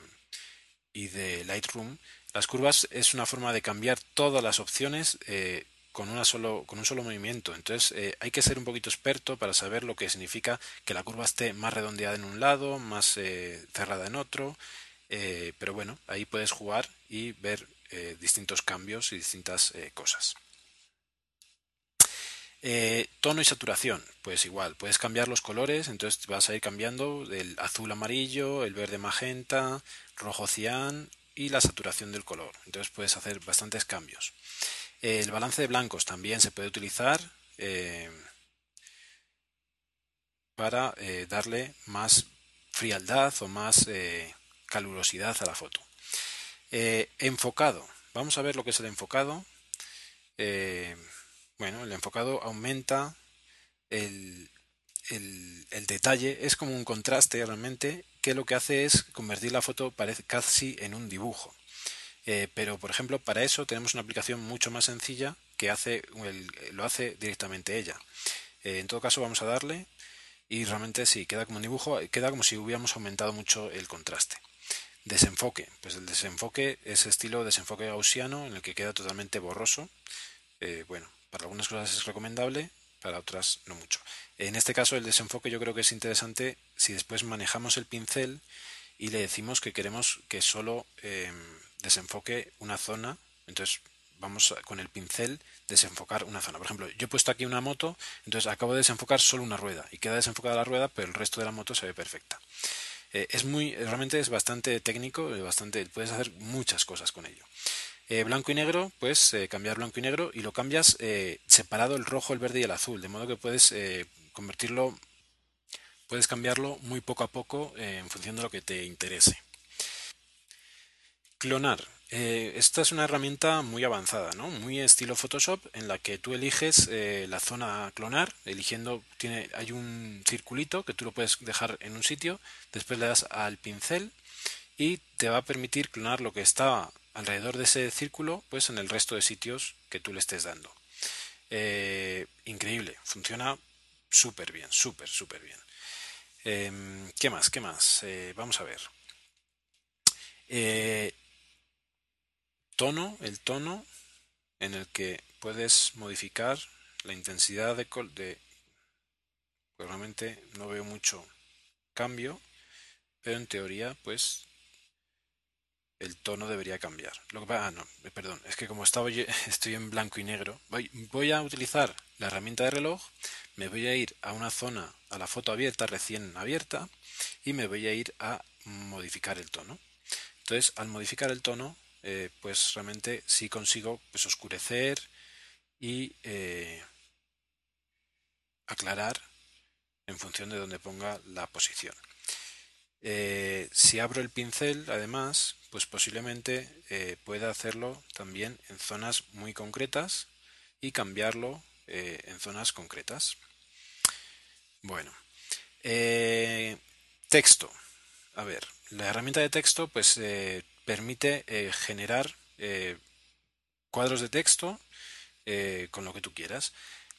y de Lightroom. Las curvas es una forma de cambiar todas las opciones eh, con, una solo, con un solo movimiento. Entonces eh, hay que ser un poquito experto para saber lo que significa que la curva esté más redondeada en un lado, más eh, cerrada en otro. pero bueno, ahí puedes jugar y ver distintos cambios y distintas cosas. Tono y saturación, pues igual, puedes cambiar los colores, entonces vas a ir cambiando el azul amarillo, el verde magenta, rojo cian y la saturación del color. Entonces puedes hacer bastantes cambios. El balance de blancos también se puede utilizar eh, para eh, darle más frialdad o más eh, calurosidad a la foto. enfocado. Vamos a ver lo que es el enfocado. Bueno, el enfocado aumenta el, el, detalle, es como un contraste realmente que lo que hace es convertir la foto casi en un dibujo. Eh, pero, por ejemplo, para eso tenemos una aplicación mucho más sencilla que hace lo hace directamente ella. Eh, en todo caso, vamos a darle y realmente sí, queda como un dibujo, queda como si hubiéramos aumentado mucho el contraste. Desenfoque. Pues el desenfoque es estilo desenfoque gaussiano en el que queda totalmente borroso. Eh, bueno, para algunas cosas es recomendable, para otras no mucho. En este caso el desenfoque yo creo que es interesante si después manejamos el pincel y le decimos que queremos que solo em, desenfoque una zona, entonces vamos con el pincel desenfocar una zona. Por ejemplo, yo he puesto aquí una moto, entonces acabo de desenfocar solo una rueda y queda desenfocada la rueda, pero el resto de la moto se ve perfecta. Eh, es muy, realmente es bastante técnico, bastante, puedes hacer muchas cosas con ello. Eh, blanco y negro, pues cambiar blanco y negro y lo cambias eh, separado el rojo, el verde y el azul, de modo que puedes convertirlo, puedes cambiarlo muy poco a poco en función de lo que te interese. Clonar. esta es una herramienta muy avanzada, ¿no? muy estilo Photoshop, en la que tú eliges la zona a clonar, eligiendo, tiene, hay un circulito que tú lo puedes dejar en un sitio, después le das al pincel y te va a permitir clonar lo que está alrededor de ese círculo, pues en el resto de sitios que tú le estés dando. Eh, increíble, funciona súper bien, súper, súper bien. Em, ¿Qué más? ¿Qué más? Eh, vamos a ver. Eh, tono, el tono en el que puedes modificar la intensidad de, de pues realmente no veo mucho cambio, pero en teoría pues el tono debería cambiar. Lo que, ah, no, eh, perdón, es que como estaba, (laughs) estoy en blanco y negro, voy, a utilizar la herramienta de reloj, me voy a ir a una zona, a la foto abierta, recién abierta, y me voy a ir a modificar el tono. Entonces, al modificar el tono, eh, pues realmente sí consigo pues, oscurecer y eh, aclarar en función de donde ponga la posición. si abro el pincel, además, pues posiblemente eh, pueda hacerlo también en zonas muy concretas y cambiarlo eh, en zonas concretas. Bueno, eh, texto. A ver, la herramienta de texto pues permite generar cuadros de texto con lo que tú quieras.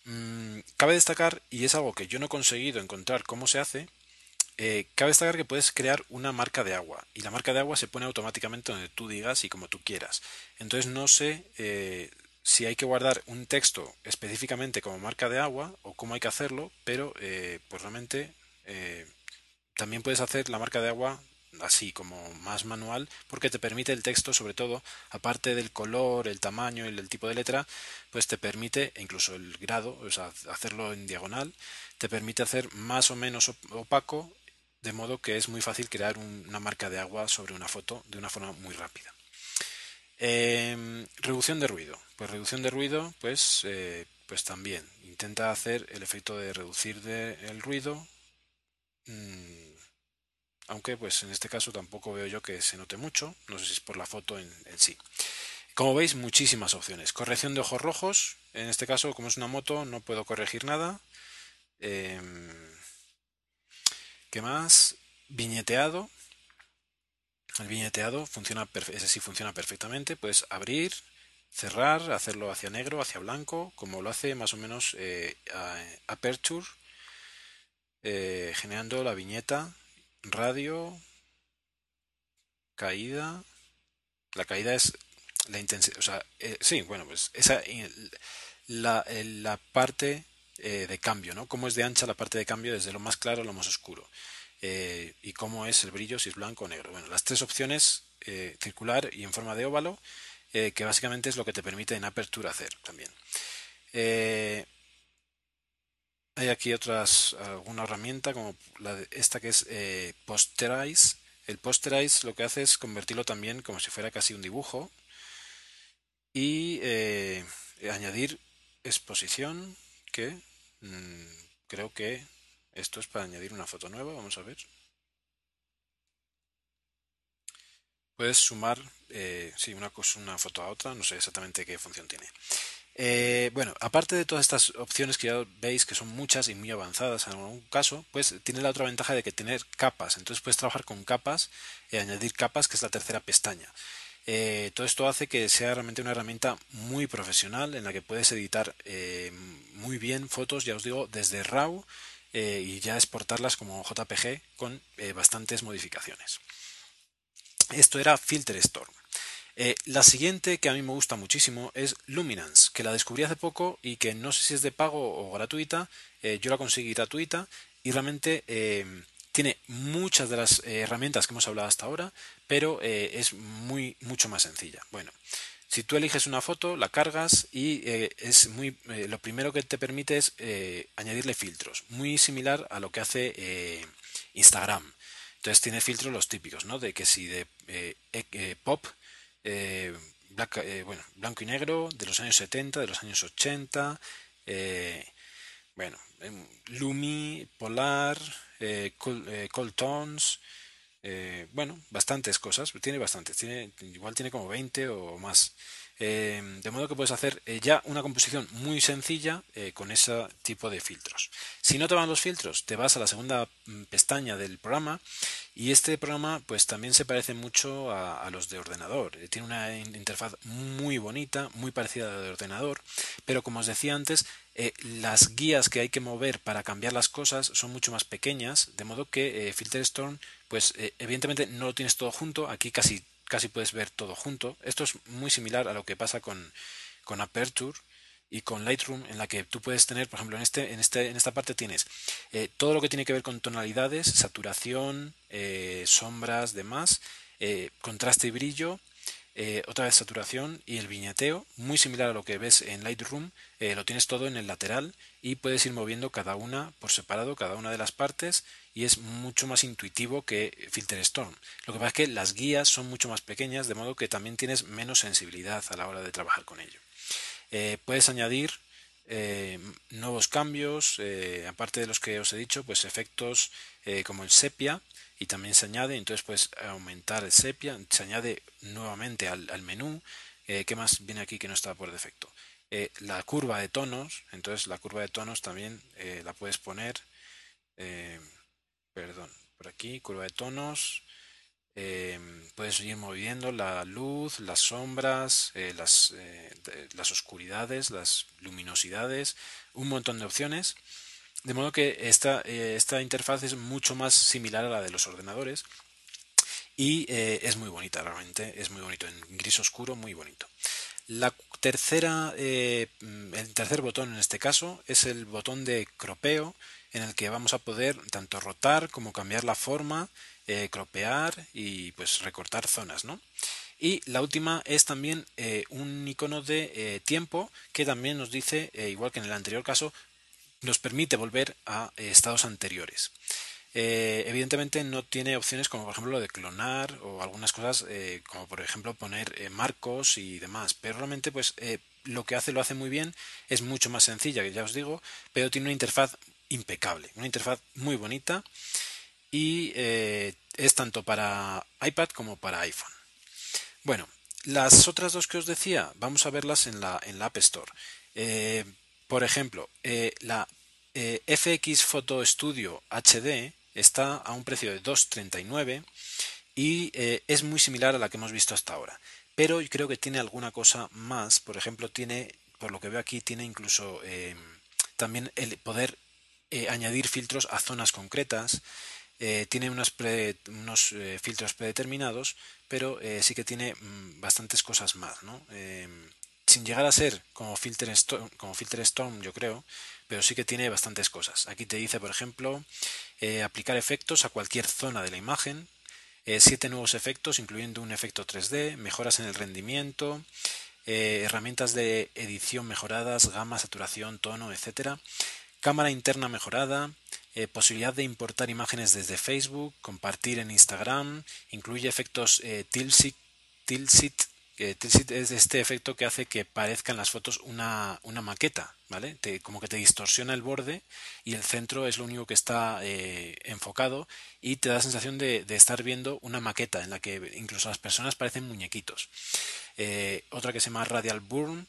Mm, cabe destacar, y es algo que yo no he conseguido encontrar cómo se hace, eh, cabe destacar que puedes crear una marca de agua y la marca de agua se pone automáticamente donde tú digas y como tú quieras. Entonces no sé eh, si hay que guardar un texto específicamente como marca de agua o cómo hay que hacerlo, pero eh, pues realmente también puedes hacer la marca de agua así como más manual porque te permite el texto sobre todo aparte del color el tamaño y el tipo de letra pues te permite incluso el grado o sea hacerlo en diagonal te permite hacer más o menos opaco de modo que es muy fácil crear una marca de agua sobre una foto de una forma muy rápida em, reducción de ruido pues reducción de ruido pues eh, pues también intenta hacer el efecto de reducir el ruido mm, aunque pues en este caso tampoco veo yo que se note mucho, no sé si es por la foto en, sí. Como veis, muchísimas opciones. Corrección de ojos rojos, en este caso, como es una moto, no puedo corregir nada. Em, ¿Qué más? Viñeteado. El viñeteado funciona, ese sí funciona perfectamente. Puedes abrir, cerrar, hacerlo hacia negro, hacia blanco, como lo hace más o menos eh, Aperture, eh, generando la viñeta radio, caída. La caída es la intensidad. O sea, eh, sí, bueno, pues esa. La, la parte eh, de cambio, ¿no? Cómo es de ancha la parte de cambio desde lo más claro a lo más oscuro. Eh, y cómo es el brillo, si es blanco o negro. Bueno, las tres opciones, circular y en forma de óvalo, que básicamente es lo que te permite en apertura hacer también. Hay aquí otras, alguna herramienta como la de esta que es eh, Posterize. El Posterize lo que hace es convertirlo también como si fuera casi un dibujo y eh, añadir exposición que mm, creo que esto es para añadir una foto nueva. Vamos a ver. Puedes sumar, eh, sí, una, cosa, una foto a otra, no sé exactamente qué función tiene. Eh, bueno, aparte de todas estas opciones que ya veis que son muchas y muy avanzadas en algún caso, pues tiene la otra ventaja de que tener capas. Entonces puedes trabajar con capas y añadir capas, que es la tercera pestaña. Eh, todo esto hace que sea realmente una herramienta muy profesional en la que puedes editar eh, muy bien fotos, ya os digo, desde RAW y ya exportarlas como JPG con bastantes modificaciones. Esto era Filter Storm. Eh, la siguiente que a mí me gusta muchísimo es Luminance, que la descubrí hace poco y que no sé si es de pago o gratuita. Eh, yo la conseguí gratuita y realmente eh, tiene muchas de las herramientas que hemos hablado hasta ahora, pero es muy mucho más sencilla. Bueno, si tú eliges una foto, la cargas y es muy lo primero que te permite es añadirle filtros, muy similar a lo que hace Instagram. Entonces tiene filtros los típicos, ¿no? De que si de pop eh, eh, bueno, blanco y negro de los años 70, de los años 80, eh, bueno, em, Lumi, Polar, Cold, Cold, Tones, bueno, bastantes cosas, tiene bastantes, tiene, igual tiene como 20 o más. Em, de modo que puedes hacer eh, ya una composición muy sencilla eh, con ese tipo de filtros. Si no te van los filtros, te vas a la segunda mm, pestaña del programa y este programa pues también se parece mucho a, los de ordenador. Eh, tiene una interfaz muy bonita, muy parecida a la de ordenador, pero como os decía antes, las guías que hay que mover para cambiar las cosas son mucho más pequeñas, de modo que FilterStorm pues evidentemente no lo tienes todo junto, aquí casi casi puedes ver todo junto. Esto es muy similar a lo que pasa con, con Aperture y con Lightroom, en la que tú puedes tener, por ejemplo, en, este, en, este, en esta parte tienes eh, todo lo que tiene que ver con tonalidades, saturación, eh, sombras, demás, eh, contraste y brillo, otra vez saturación y el viñeteo, muy similar a lo que ves en Lightroom, lo tienes todo en el lateral y puedes ir moviendo cada una por separado, cada una de las partes y es mucho más intuitivo que FilterStorm. Lo que pasa es que las guías son mucho más pequeñas, de modo que también tienes menos sensibilidad a la hora de trabajar con ello. Eh, puedes añadir eh, nuevos cambios, eh, aparte de los que os he dicho, pues efectos como el sepia, y también se añade, entonces puedes aumentar el sepia, se añade nuevamente al, al menú. ¿Qué más viene aquí que no está por defecto? la curva de tonos, entonces la curva de tonos también la puedes poner perdón, por aquí, curva de tonos. Puedes ir moviendo la luz, las sombras, eh, las, eh, las oscuridades, las luminosidades, un montón de opciones. De modo que esta, eh, esta interfaz es mucho más similar a la de los ordenadores y es muy bonita realmente, es muy bonito, en gris oscuro, muy bonito. La tercera, eh, el tercer botón en este caso es el botón de cropeo en el que vamos a poder tanto rotar como cambiar la forma, eh, cropear y pues recortar zonas, ¿no? Y la última es también eh, un icono de eh, tiempo que también nos dice, igual que en el anterior caso, nos permite volver a estados anteriores. evidentemente no tiene opciones como por ejemplo lo de clonar o algunas cosas como por ejemplo poner marcos y demás pero realmente pues lo que hace lo hace muy bien es mucho más sencilla que ya os digo pero tiene una interfaz impecable, una interfaz muy bonita y eh, es tanto para iPad como para iPhone. Bueno, las otras dos que os decía, vamos a verlas en la, en la App Store. Eh, por ejemplo, eh, la FX Photo Studio HD está a un precio de 2,39 y es muy similar a la que hemos visto hasta ahora. Pero creo que tiene alguna cosa más. Por ejemplo, tiene, por lo que veo aquí, tiene incluso también el poder eh, añadir filtros a zonas concretas. Eh, tiene unos, unos eh, filtros predeterminados, pero sí que tiene mm, bastantes cosas más. ¿no? Sin llegar a ser como Filter, Storm, como yo creo, pero sí que tiene bastantes cosas. Aquí te dice, por ejemplo, aplicar efectos a cualquier zona de la imagen, siete nuevos efectos, incluyendo un efecto 3D, mejoras en el rendimiento, herramientas de edición mejoradas, gama, saturación, tono, etcétera cámara interna mejorada, eh, posibilidad de importar imágenes desde Facebook, compartir en Instagram, incluye efectos eh, tilsit, es este efecto que hace que parezcan las fotos una, una maqueta, ¿vale? como que te distorsiona el borde y el centro es lo único que está eh, enfocado y te da la sensación de, de, estar viendo una maqueta en la que incluso las personas parecen muñequitos. Eh, otra que se llama Radial Burn,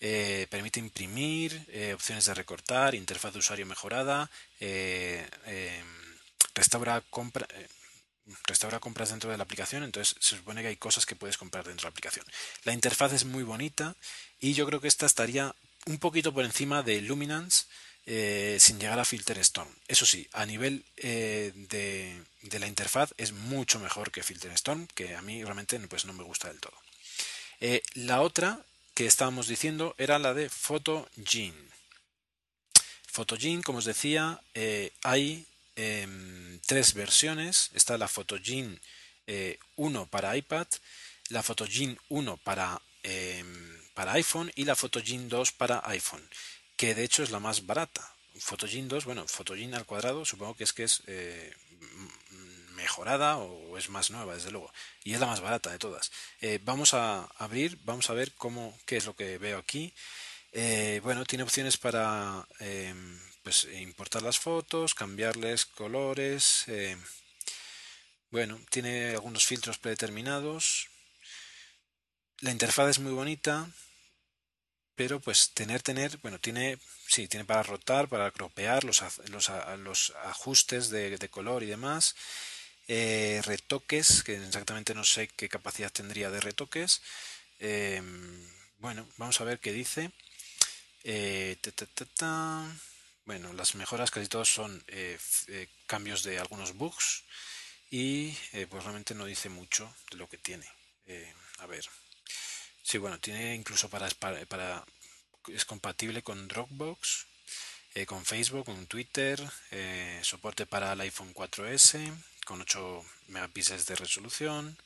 eh, permite imprimir, opciones de recortar, interfaz de usuario mejorada, restaura, compra, restaura compras dentro de la aplicación, entonces se supone que hay cosas que puedes comprar dentro de la aplicación. La interfaz es muy bonita y yo creo que esta estaría un poquito por encima de Luminance sin llegar a Filter Storm. Eso sí, a nivel de, de, la interfaz es mucho mejor que Filter Storm, que a mí realmente pues, no me gusta del todo. la otra que estábamos diciendo era la de PhotoGene. PhotoGene, como os decía, eh, hay em, tres versiones. Está la PhotoGene 1 eh, para iPad, la PhotoGene 1 para, em, para iPhone y la PhotoGene 2 para iPhone, que de hecho es la más barata. PhotoGene 2, bueno, PhotoGene al cuadrado, supongo que es que es eh, mejorada o es más nueva, desde luego. Y es la más barata de todas. Eh, vamos a abrir, vamos a ver cómo, qué es lo que veo aquí. Bueno, tiene opciones para em, pues, importar las fotos, cambiarles colores. Eh, bueno, tiene algunos filtros predeterminados. La interfaz es muy bonita, pero pues tener, tener, bueno, tiene, sí, tiene para rotar, para cropear los, los, los ajustes de, de, color y demás. Eh, retoques, que exactamente no sé qué capacidad tendría de retoques. Bueno, vamos a ver qué dice. Eh, bueno, las mejoras casi todos son eh, cambios de algunos bugs y pues realmente no dice mucho de lo que tiene. a ver. Sí, bueno, tiene incluso para, para es compatible con Dropbox, con Facebook, con Twitter, soporte para el iPhone 4S, con 8 megapíxeles de resolución.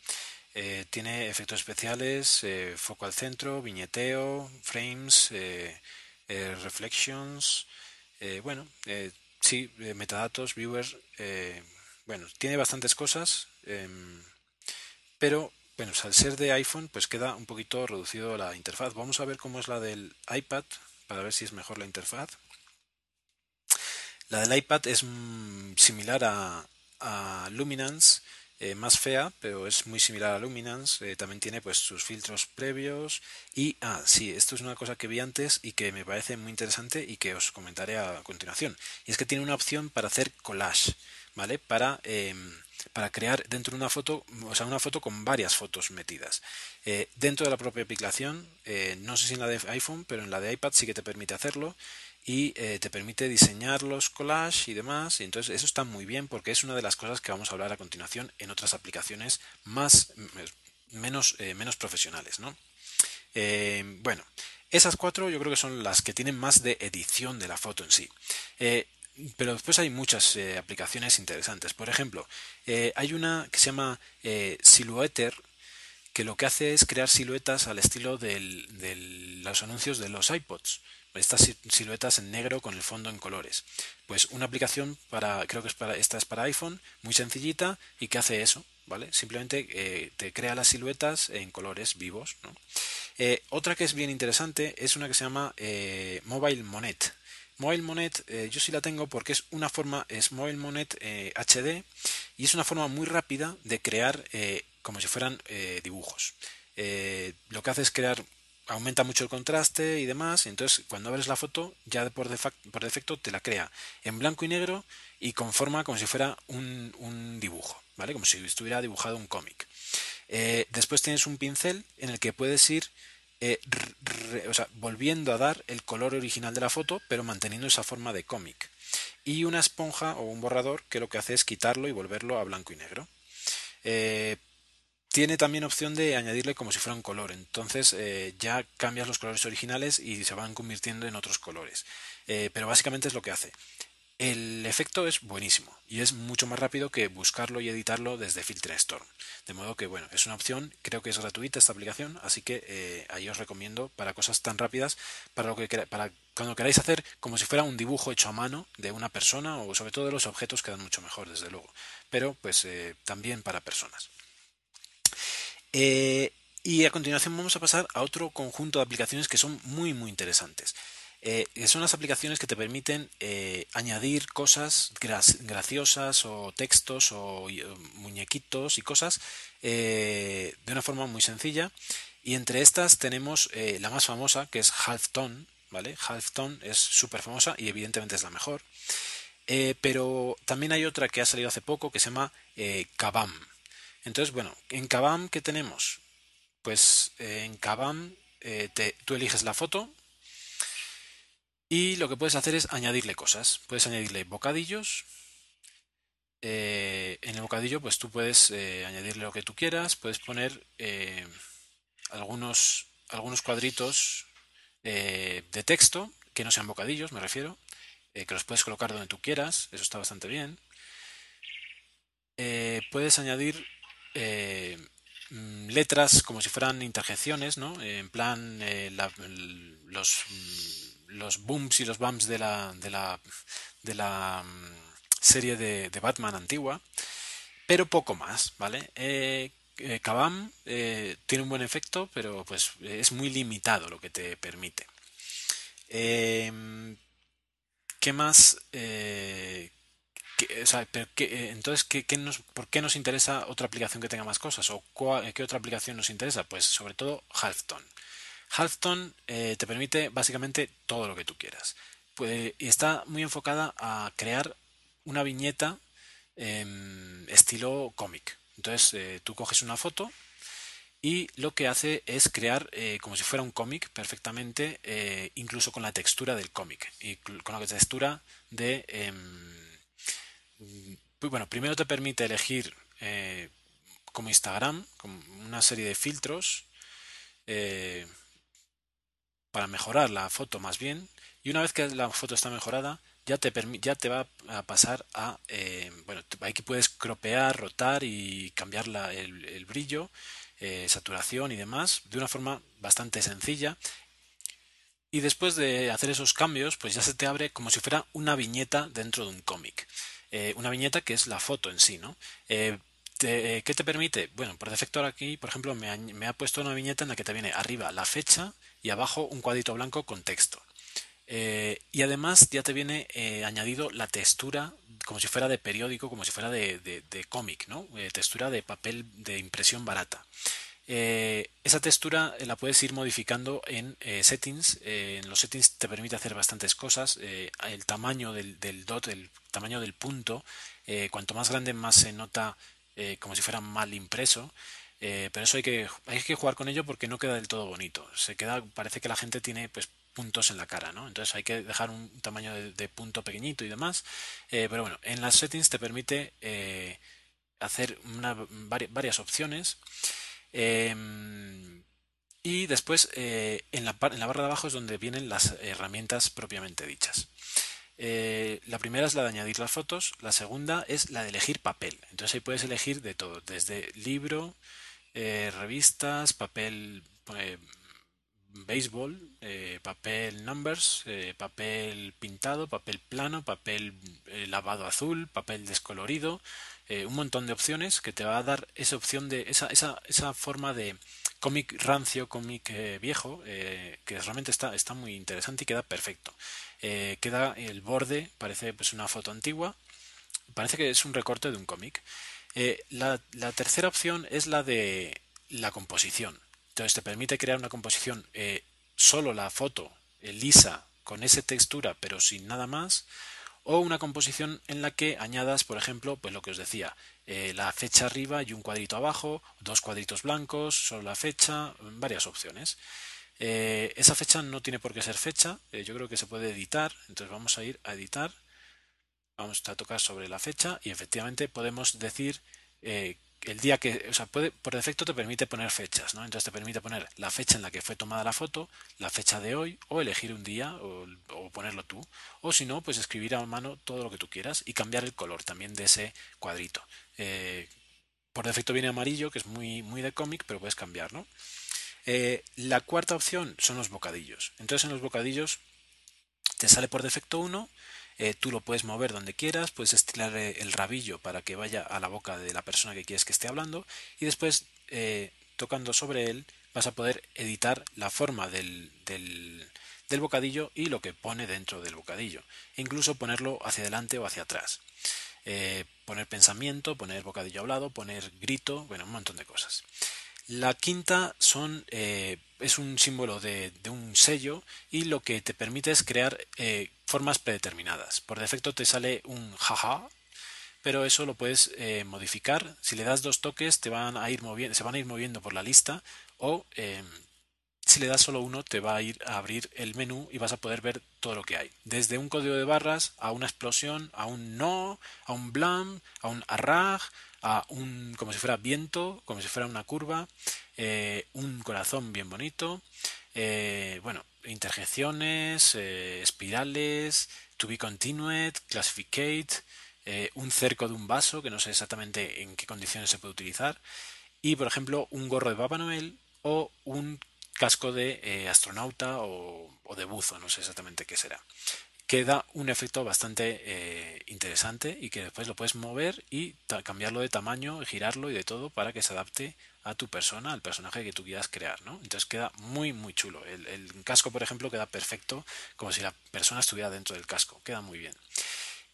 Eh, tiene efectos especiales, eh, foco al centro, viñeteo, frames, eh, reflections. Bueno, sí, metadatos, viewers. bueno, tiene bastantes cosas, em, pero bueno, al ser de iPhone, pues queda un poquito reducido la interfaz. Vamos a ver cómo es la del iPad para ver si es mejor la interfaz. La del iPad es mm, similar a, a Luminance, eh, más fea, pero es muy similar a Luminance. Eh, también tiene pues sus filtros previos. Y, ah, sí, esto es una cosa que vi antes y que me parece muy interesante y que os comentaré a continuación. Y es que tiene una opción para hacer collage, ¿vale? Para, em, para crear dentro de una foto, o sea, una foto con varias fotos metidas. Eh, dentro de la propia aplicación, no sé si en la de iPhone, pero en la de iPad sí que te permite hacerlo y eh, te permite diseñar los collages y demás. Y entonces eso está muy bien porque es una de las cosas que vamos a hablar a continuación en otras aplicaciones más menos, eh, menos profesionales. ¿no? Eh, bueno, esas cuatro yo creo que son las que tienen más de edición de la foto en sí. Pero después hay muchas aplicaciones interesantes. Por ejemplo, hay una que se llama Silhouetter, que lo que hace es crear siluetas al estilo de los anuncios de los iPods. Estas siluetas en negro con el fondo en colores. Pues una aplicación para, creo que es para, esta es para iPhone, muy sencillita y que hace eso, ¿vale? Simplemente te crea las siluetas en colores vivos, ¿no? otra que es bien interesante es una que se llama Mobile Monet. Mobile Monet eh, yo sí la tengo porque es una forma, es Mobile Monet HD eh, y es una forma muy rápida de crear eh, como si fueran dibujos. lo que hace es crear, aumenta mucho el contraste y demás, entonces cuando abres la foto ya por, defecto te la crea en blanco y negro y con forma como si fuera un, un dibujo, ¿vale? Como si estuviera dibujado un cómic. después tienes un pincel en el que puedes ir eh, volviendo a dar el color original de la foto, pero manteniendo esa forma de cómic. Y una esponja o un borrador que lo que hace es quitarlo y volverlo a blanco y negro. Eh, tiene también opción de añadirle como si fuera un color, entonces eh, ya cambias los colores originales y se van convirtiendo en otros colores. pero básicamente es lo que hace. El efecto es buenísimo y es mucho más rápido que buscarlo y editarlo desde Storm. De modo que, bueno, es una opción, creo que es gratuita esta aplicación, así que eh, ahí os recomiendo para cosas tan rápidas, para, lo que, para cuando queráis hacer como si fuera un dibujo hecho a mano de una persona o sobre todo de los objetos quedan mucho mejor, desde luego, pero pues eh, también para personas. Eh, y a continuación vamos a pasar a otro conjunto de aplicaciones que son muy muy interesantes. Eh, son las aplicaciones que te permiten eh, añadir cosas graciosas o textos o muñequitos y cosas eh, de una forma muy sencilla. Y entre estas tenemos la más famosa, que es Halftone, ¿vale? Halftone es súper famosa y evidentemente es la mejor. pero también hay otra que ha salido hace poco que se llama Kabam. Entonces, bueno, en Kabam, ¿qué tenemos? Pues en Kabam tú eliges la foto, y lo que puedes hacer es añadirle cosas. Puedes añadirle bocadillos. Eh, en el bocadillo, pues tú puedes eh, añadirle lo que tú quieras. Puedes poner eh, algunos, algunos cuadritos de texto que no sean bocadillos, me refiero. que los puedes colocar donde tú quieras. Eso está bastante bien. puedes añadir mm, letras como si fueran interjecciones, ¿no? En plan, los los booms y los bumps de la, de la, de la mm, serie de, Batman antigua, pero poco más, ¿vale? Eh, eh Kabam eh, tiene un buen efecto, pero pues es muy limitado lo que te permite. ¿Qué más? Eh, entonces, ¿qué, nos, ¿por qué nos interesa otra aplicación que tenga más cosas? ¿O qué otra aplicación nos interesa? Pues sobre todo Halfton. Halfton eh, te permite básicamente todo lo que tú quieras. y está muy enfocada a crear una viñeta estilo cómic. Entonces eh, tú coges una foto y lo que hace es crear eh, como si fuera un cómic perfectamente, incluso con la textura del cómic y con la textura de... Em, bueno, primero te permite elegir como Instagram, como una serie de filtros para mejorar la foto más bien. Y una vez que la foto está mejorada ya te, ya te va a pasar a eh, bueno aquí puedes cropear rotar y cambiar el, brillo eh, saturación y demás de una forma bastante sencilla. Y después de hacer esos cambios pues ya se te abre como si fuera una viñeta dentro de un cómic eh, una viñeta que es la foto en sí no ¿Qué te permite? Bueno, por defecto aquí, por ejemplo, me ha, puesto una viñeta en la que te viene arriba la fecha y abajo un cuadrito blanco con texto. Eh, y además ya te viene eh, añadido la textura como si fuera de periódico, como si fuera de, de, cómic, ¿no? Eh, textura de papel de impresión barata. Esa textura la puedes ir modificando en settings. en los settings te permite hacer bastantes cosas. el tamaño del, dot, el tamaño del punto, cuanto más grande más se nota como si fuera mal impreso. Eh, pero eso hay que, hay que jugar con ello porque no queda del todo bonito. Se queda, parece que la gente tiene pues puntos en la cara, ¿no? Entonces hay que dejar un tamaño de, punto pequeñito y demás. Eh, pero bueno, en las settings te permite eh, hacer varias opciones. Em, Y después en, la, en la barra de abajo es donde vienen las herramientas propiamente dichas. la primera es la de añadir las fotos, la segunda es la de elegir papel. Entonces ahí puedes elegir de todo, desde libro, revistas, papel béisbol, eh, papel numbers, eh, papel pintado, papel plano, papel eh, lavado azul, papel descolorido, un montón de opciones que te va a dar esa opción de esa, esa, esa forma de cómic rancio, cómic viejo, que realmente está, está muy interesante y queda perfecto. queda el borde, parece pues una foto antigua, parece que es un recorte de un cómic. la, la tercera opción es la de la composición. Entonces te permite crear una composición eh, solo la foto eh, lisa con esa textura pero sin nada más o una composición en la que añadas por ejemplo pues lo que os decía eh, la fecha arriba y un cuadrito abajo dos cuadritos blancos solo la fecha varias opciones. Esa fecha no tiene por qué ser fecha yo creo que se puede editar entonces vamos a ir a editar vamos a tocar sobre la fecha y efectivamente podemos decir el día que, o sea, puede, por defecto te permite poner fechas, ¿no? Entonces te permite poner la fecha en la que fue tomada la foto, la fecha de hoy, o elegir un día, o, ponerlo tú, o si no, pues escribir a mano todo lo que tú quieras y cambiar el color también de ese cuadrito. Eh, por defecto viene amarillo, que es muy, muy de cómic, pero puedes cambiarlo. Eh, la cuarta opción son los bocadillos. Entonces en los bocadillos te sale por defecto uno eh, tú lo puedes mover donde quieras, puedes estirar eh, el rabillo para que vaya a la boca de la persona que quieres que esté hablando y después eh, tocando sobre él vas a poder editar la forma del, del, bocadillo y lo que pone dentro del bocadillo e incluso ponerlo hacia adelante o hacia atrás. poner pensamiento, poner bocadillo hablado, poner grito, bueno, un montón de cosas. La quinta son, es un símbolo de, un sello y lo que te permite es crear formas predeterminadas. Por defecto te sale un jaja, pero eso lo puedes eh, modificar. Si le das dos toques te van a ir moviendo, se van a ir moviendo por la lista o si le das solo uno te va a ir a abrir el menú y vas a poder ver todo lo que hay. Desde un código de barras a una explosión, a un no, a un blam, a un arrag, a un como si fuera viento, como si fuera una curva, eh, un corazón bien bonito, eh, bueno, interjecciones, eh, espirales, to be continued, classificate, un cerco de un vaso, que no sé exactamente en qué condiciones se puede utilizar, y por ejemplo un gorro de Papá Noel o un casco de astronauta o, o de buzo, no sé exactamente qué será queda un efecto bastante eh, interesante y que después lo puedes mover y cambiarlo de tamaño, girarlo y de todo para que se adapte a tu persona, al personaje que tú quieras crear, ¿no? Entonces queda muy muy chulo. El, casco, por ejemplo, queda perfecto como si la persona estuviera dentro del casco, queda muy bien.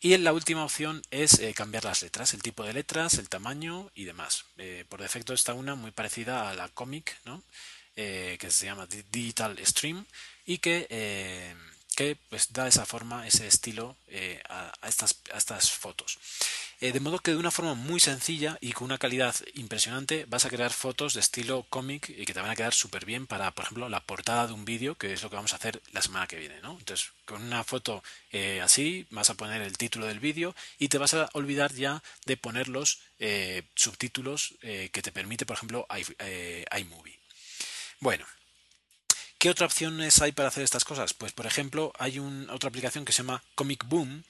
Y la última opción es eh, cambiar las letras, el tipo de letras, el tamaño y demás. Eh, por defecto está una muy parecida a la comic, ¿no? que se llama Digital Stream y que que pues da esa forma, ese estilo eh, a, estas, fotos. Eh, de modo que de una forma muy sencilla y con una calidad impresionante vas a crear fotos de estilo cómic y que te van a quedar súper bien para, por ejemplo, la portada de un vídeo, que es lo que vamos a hacer la semana que viene. ¿no? Entonces, con una foto eh, así vas a poner el título del vídeo y te vas a olvidar ya de poner los subtítulos que te permite, por ejemplo, iMovie. Bueno, ¿Qué otras opciones hay para hacer estas cosas? Pues por ejemplo hay otra aplicación que se llama Comic Boom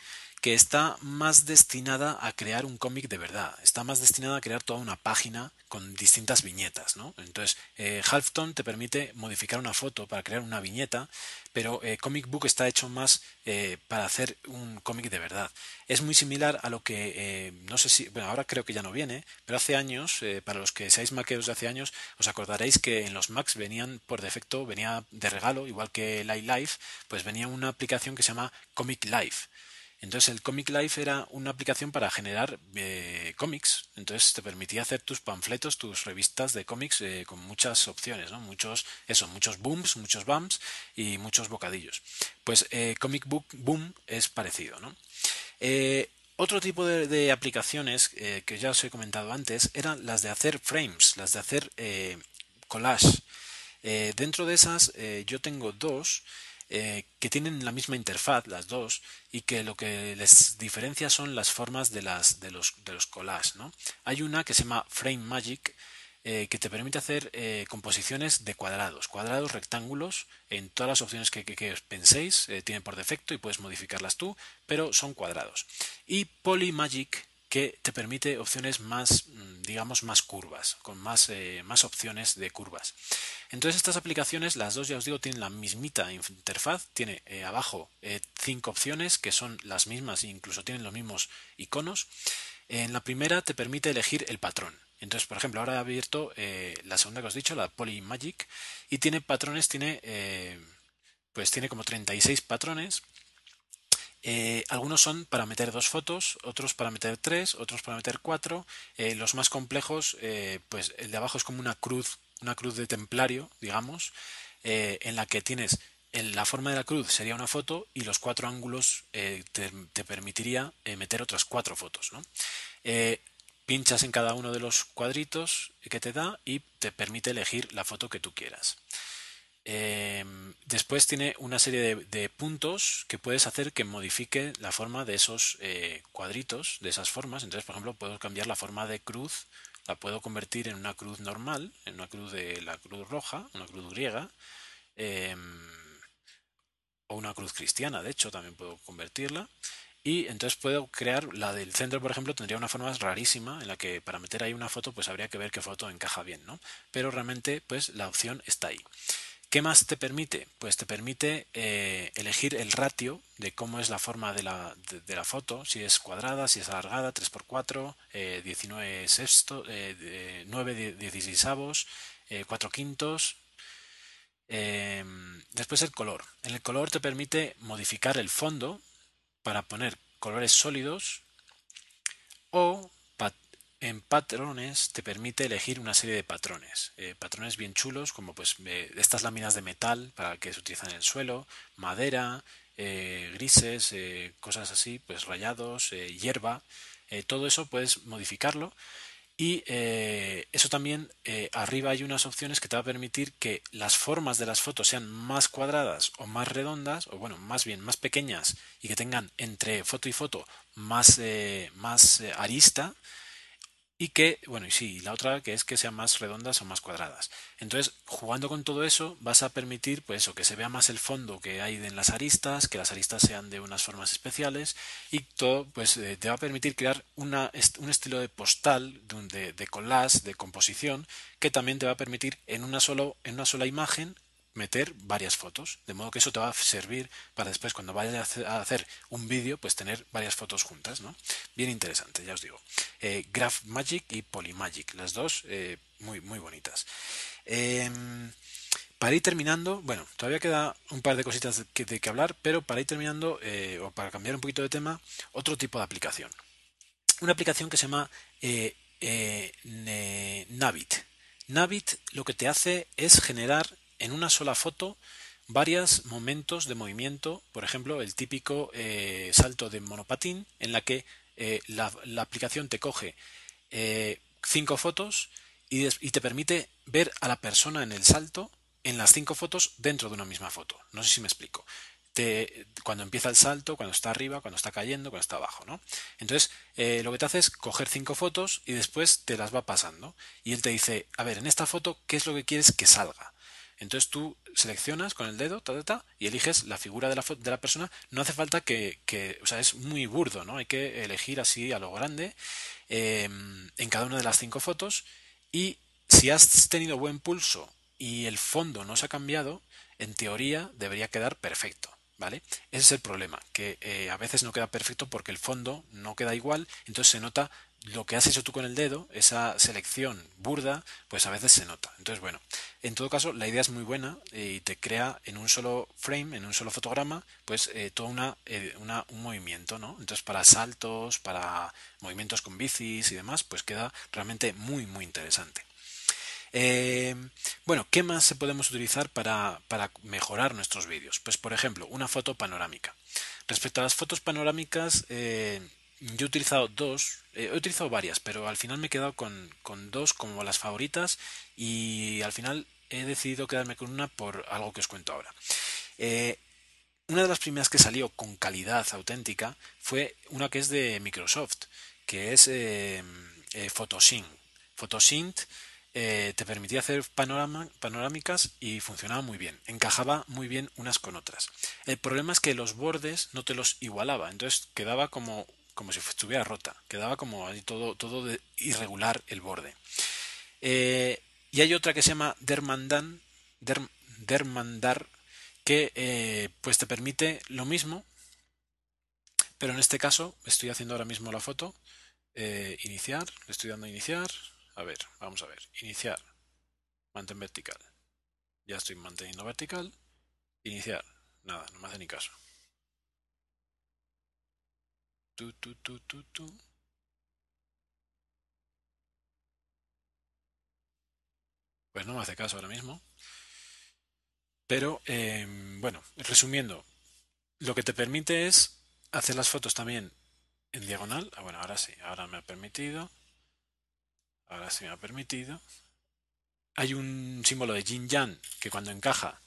que está más destinada a crear un cómic de verdad, está más destinada a crear toda una página con distintas viñetas, ¿no? Entonces, eh, Halfton te permite modificar una foto para crear una viñeta, pero eh, Comic Book está hecho más eh, para hacer un cómic de verdad. Es muy similar a lo que, no sé si, bueno, ahora creo que ya no viene, pero hace años, para los que seáis maqueros de hace años, os acordaréis que en los Macs venían por defecto, venía de regalo, igual que Light Life, pues venía una aplicación que se llama Comic Life entonces el Comic Life era una aplicación para generar eh, cómics. Entonces te permitía hacer tus panfletos, tus revistas de cómics eh, con muchas opciones, ¿no? Muchos, eso, muchos booms, muchos bumps y muchos bocadillos. Pues eh, Comic Book Boom es parecido, ¿no? otro tipo de, aplicaciones que ya os he comentado antes eran las de hacer frames, las de hacer collage. dentro de esas yo tengo dos eh, que tienen la misma interfaz las dos y que lo que les diferencia son las formas de las de los de los collages ¿no? hay una que se llama frame magic eh, que te permite hacer eh, composiciones de cuadrados, cuadrados, rectángulos, en todas las opciones que, que, penséis, tienen por defecto y puedes modificarlas tú, pero son cuadrados. Y Polymagic que te permite opciones más, mm, digamos, más curvas, con más, más opciones de curvas. Entonces estas aplicaciones, las dos ya os digo, tienen la mismita interfaz, tiene abajo cinco opciones que son las mismas e incluso tienen los mismos iconos. En la primera te permite elegir el patrón. Entonces, por ejemplo, ahora he abierto eh, la segunda que os he dicho, la Polymagic, y tiene patrones, tiene, eh, pues tiene como 36 patrones. Eh, algunos son para meter dos fotos, otros para meter tres, otros para meter cuatro. los más complejos, pues el de abajo es como una cruz, una cruz de templario, digamos, en la que tienes en la forma de la cruz sería una foto y los cuatro ángulos te, te, permitiría meter otras cuatro fotos. pinchas en cada uno de los cuadritos que te da y te permite elegir la foto que tú quieras. Em, después tiene una serie de, puntos que puedes hacer que modifique la forma de esos eh, cuadritos, de esas formas. Entonces, por ejemplo, puedo cambiar la forma de cruz, la puedo convertir en una cruz normal, en una cruz de la cruz roja, una cruz griega, em, o una cruz cristiana, de hecho, también puedo convertirla. Y entonces puedo crear la del centro, por ejemplo, tendría una forma rarísima en la que para meter ahí una foto, pues habría que ver qué foto encaja bien, ¿no? Pero realmente, pues la opción está ahí. ¿Qué más te permite? Pues te permite eh, elegir el ratio de cómo es la forma de la, de, la, foto, si es cuadrada, si es alargada, 3x4, eh, 19 sexto, eh, 9 16 avos, 4 quintos. Em, después el color. En el color te permite modificar el fondo, para poner colores sólidos o en patrones te permite elegir una serie de patrones, eh, patrones bien chulos como pues estas láminas de metal para que se utilizan en el suelo, madera, eh, grises, eh, cosas así, pues rayados, hierba, todo eso puedes modificarlo. Y eh, eso también, eh, arriba hay unas opciones que te va a permitir que las formas de las fotos sean más cuadradas o más redondas, o bueno, más bien más pequeñas y que tengan entre foto y foto más, eh, más arista y que, bueno, y sí, la otra que es que sean más redondas o más cuadradas. Entonces, jugando con todo eso, vas a permitir, pues eso, que se vea más el fondo que hay en las aristas, que las aristas sean de unas formas especiales y todo, pues eh, te va a permitir crear una, un estilo de postal, de, de collage, de composición, que también te va a permitir en una, solo, en una sola imagen meter varias fotos, de modo que eso te va a servir para después cuando vayas a hacer un vídeo, pues tener varias fotos juntas, ¿no? Bien interesante, ya os digo. Eh, Graph Magic y Polymagic, las dos eh, muy, muy bonitas. Em, para ir terminando, bueno, todavía queda un par de cositas de que, de que hablar, pero para ir terminando, eh, o para cambiar un poquito de tema, otro tipo de aplicación. Una aplicación que se llama Navit. Navit lo que te hace es generar en una sola foto varios momentos de movimiento, por ejemplo, el típico eh, salto de monopatín, en la que eh, la, aplicación te coge eh, cinco fotos y, te permite ver a la persona en el salto en las cinco fotos dentro de una misma foto. No sé si me explico. cuando empieza el salto, cuando está arriba, cuando está cayendo, cuando está abajo, ¿no? Entonces, lo que te hace es coger cinco fotos y después te las va pasando. Y él te dice, a ver, en esta foto, ¿qué es lo que quieres que salga? Entonces tú seleccionas con el dedo ta, y eliges la figura de la, de la persona. No hace falta que, que, o sea, es muy burdo, ¿no? Hay que elegir así a lo grande em, en cada una de las cinco fotos. Y si has tenido buen pulso y el fondo no se ha cambiado, en teoría debería quedar perfecto. ¿Vale? Ese es el problema, que eh, a veces no queda perfecto porque el fondo no queda igual, entonces se nota lo que has hecho tú con el dedo, esa selección burda, pues a veces se nota. Entonces, bueno, en todo caso, la idea es muy buena y te crea en un solo frame, en un solo fotograma, pues eh, todo eh, una, un movimiento, ¿no? Entonces, para saltos, para movimientos con bicis y demás, pues queda realmente muy, muy interesante. Eh, bueno, ¿qué más podemos utilizar para, para mejorar nuestros vídeos? Pues, por ejemplo, una foto panorámica. Respecto a las fotos panorámicas, eh, yo he utilizado dos, eh, he utilizado varias, pero al final me he quedado con, dos como las favoritas y al final he decidido quedarme con una por algo que os cuento ahora. Eh, una de las primeras que salió con calidad auténtica fue una que es de Microsoft, que es eh, Photosync. Photosync eh, te permitía hacer panorámicas y funcionaba muy bien. Encajaba muy bien unas con otras. El problema es que los bordes no te los igualaba, entonces quedaba como, como si estuviera rota, quedaba como todo, todo de irregular el borde. Eh, y hay otra que se llama Dermandan, Dermandar, que eh, pues te permite lo mismo, pero en este caso estoy haciendo ahora mismo la foto, iniciar, le estoy dando a iniciar, a ver, vamos a ver. Iniciar. Mantén vertical. Ya estoy manteniendo vertical. Iniciar. Nada, no me hace ni caso. Tu, tu. Pues no me hace caso ahora mismo. Pero, em, bueno, resumiendo, lo que te permite es hacer las fotos también en diagonal. Ah, bueno, ahora sí, ahora me ha permitido ahora sí me ha permitido. Hay un símbolo de yin yang que cuando encaja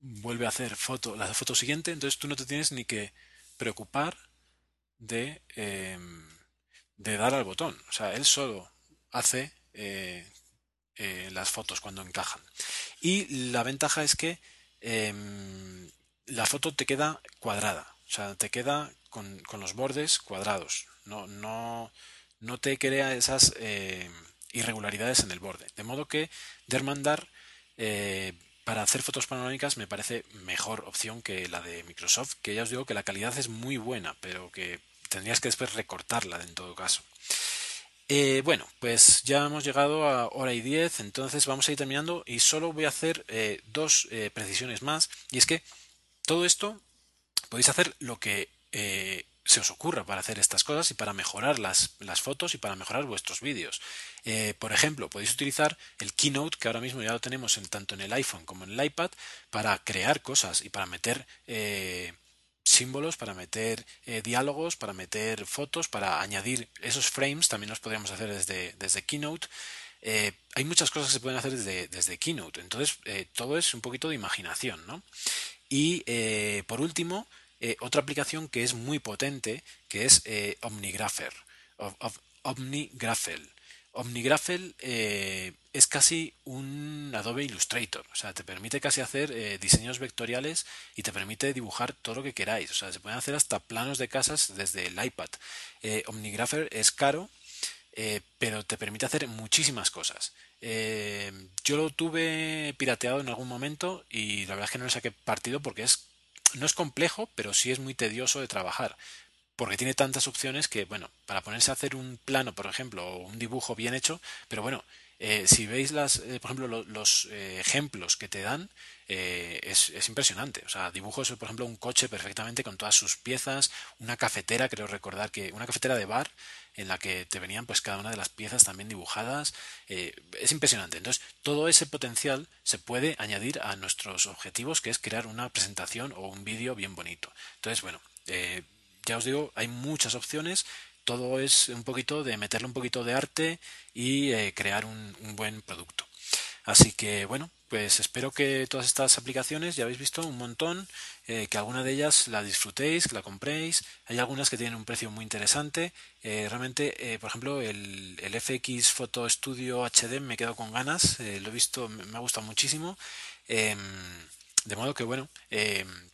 vuelve a hacer foto, la foto siguiente, entonces tú no te tienes ni que preocupar de, em, de dar al botón. O sea, él solo hace eh, eh, las fotos cuando encajan. Y la ventaja es que em, la foto te queda cuadrada. O sea, te queda con, con los bordes cuadrados. No, no, no te crea esas eh, irregularidades en el borde. De modo que Dermandar eh, para hacer fotos panorámicas me parece mejor opción que la de Microsoft, que ya os digo que la calidad es muy buena, pero que tendrías que después recortarla en todo caso. Eh, bueno, pues ya hemos llegado a hora y diez, entonces vamos a ir terminando y solo voy a hacer dos precisiones más. Y es que todo esto podéis hacer lo que se os ocurra para hacer estas cosas y para mejorar las, las fotos y para mejorar vuestros vídeos. Eh, por ejemplo, podéis utilizar el Keynote, que ahora mismo ya lo tenemos en, tanto en el iPhone como en el iPad, para crear cosas y para meter eh, símbolos, para meter eh, diálogos, para meter fotos, para añadir esos frames, también los podríamos hacer desde, desde Keynote. hay muchas cosas que se pueden hacer desde, desde Keynote, entonces todo es un poquito de imaginación, ¿no? Y por último, eh, otra aplicación que es muy potente, que es eh, Omnigrapher. Omnigraphel. Omnigraphel eh, es casi un Adobe Illustrator, o sea, te permite casi hacer diseños vectoriales y te permite dibujar todo lo que queráis, o sea, se pueden hacer hasta planos de casas desde el iPad. Omnigrapher es caro, pero te permite hacer muchísimas cosas. yo lo tuve pirateado en algún momento y la verdad es que no le saqué partido porque es no es complejo, pero sí es muy tedioso de trabajar, porque tiene tantas opciones que, bueno, para ponerse a hacer un plano, por ejemplo, o un dibujo bien hecho, pero bueno, eh, si veis las, eh, por ejemplo, los eh, ejemplos que te dan, es, es, impresionante. O sea, dibujos, por ejemplo, un coche perfectamente con todas sus piezas, una cafetera, creo recordar que una cafetera de bar en la que te venían pues cada una de las piezas también dibujadas. es impresionante. Entonces, todo ese potencial se puede añadir a nuestros objetivos, que es crear una presentación o un vídeo bien bonito. Entonces, bueno, ya os digo, hay muchas opciones todo es un poquito de meterle un poquito de arte y eh, crear un, buen producto. Así que bueno, pues espero que todas estas aplicaciones, ya habéis visto un montón, eh, que alguna de ellas la disfrutéis, que la compréis. Hay algunas que tienen un precio muy interesante. Eh, realmente, por ejemplo, el, FX Photo Studio HD me quedo con ganas, lo he visto, me ha gustado muchísimo. Em, de modo que bueno, em,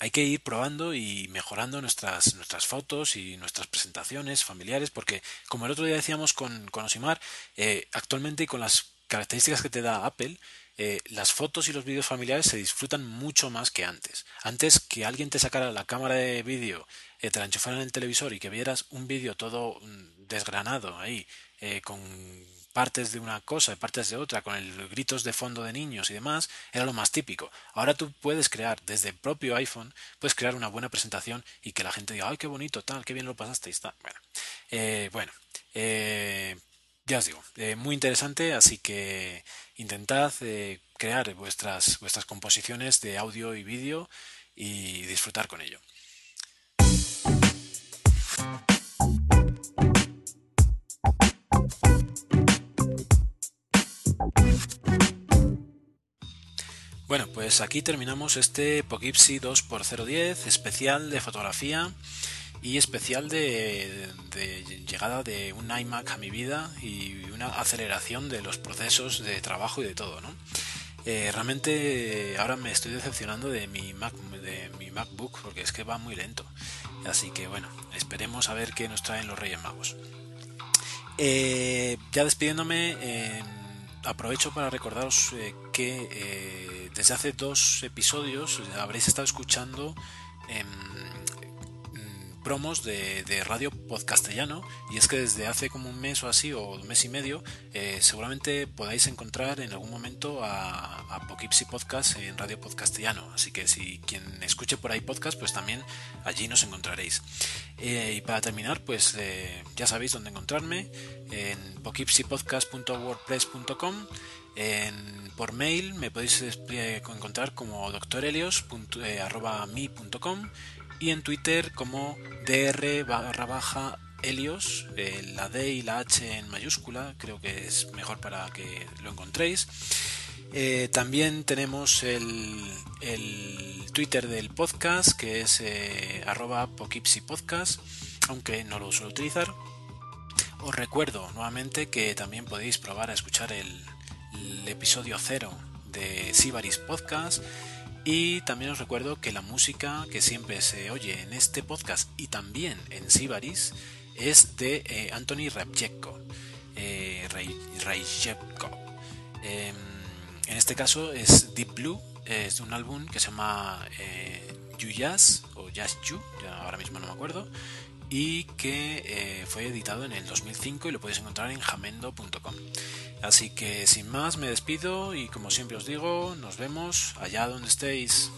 hay que ir probando y mejorando nuestras, nuestras fotos y nuestras presentaciones familiares, porque como el otro día decíamos con, con Osimar, eh, actualmente y con las características que te da Apple, eh, las fotos y los vídeos familiares se disfrutan mucho más que antes. Antes que alguien te sacara la cámara de vídeo, eh, te la enchufara en el televisor y que vieras un vídeo todo mm, desgranado ahí, con partes de una cosa y partes de otra, con el gritos de fondo de niños y demás, era lo más típico. Ahora tú puedes crear desde el propio iPhone, puedes crear una buena presentación y que la gente diga, ay, qué bonito, tal, qué bien lo pasaste y está. Bueno, eh, bueno eh, ya os digo, eh, muy interesante, así que intentad crear vuestras, vuestras composiciones de audio y vídeo y disfrutar con ello. Bueno, pues aquí terminamos este Poughkeepsie 2x010 especial de fotografía y especial de, llegada de un iMac a mi vida y una aceleración de los procesos de trabajo y de todo, ¿no? Eh, realmente ahora me estoy decepcionando de mi, Mac, de mi MacBook porque es que va muy lento. Así que bueno, esperemos a ver qué nos traen los Reyes Magos. Eh, ya despidiéndome, aprovecho para recordaros eh, eh, desde hace dos episodios habréis estado escuchando mm, promos de, de, radio podcastellano. Y es que desde hace como un mes o así o un mes y medio eh, seguramente podáis encontrar en algún momento a, a Podcast en radio podcastellano. Así que si quien escuche por ahí podcast pues también allí nos encontraréis. Eh, y para terminar pues eh, ya sabéis dónde encontrarme en poughkeepsiepodcast.wordpress.com por mail me podéis eh, encontrar como doctorelios.mi.com y en Twitter como dr barra baja Helios, eh, la D y la H en mayúscula, creo que es mejor para que lo encontréis. Eh, también tenemos el, el, Twitter del podcast, que es eh, arroba Podcast, aunque no lo suelo utilizar. Os recuerdo nuevamente que también podéis probar a escuchar el, el episodio cero de Sibaris Podcast y también os recuerdo que la música que siempre se oye en este podcast y también en Sibaris es de eh, Anthony Rabchevko. Eh, eh, en este caso es Deep Blue, es de un álbum que se llama eh, You Jazz o Jazz You, ahora mismo no me acuerdo, y que fue editado en el 2005 y lo podéis encontrar en jamendo.com. Así que sin más me despido y como siempre os digo, nos vemos allá donde estéis.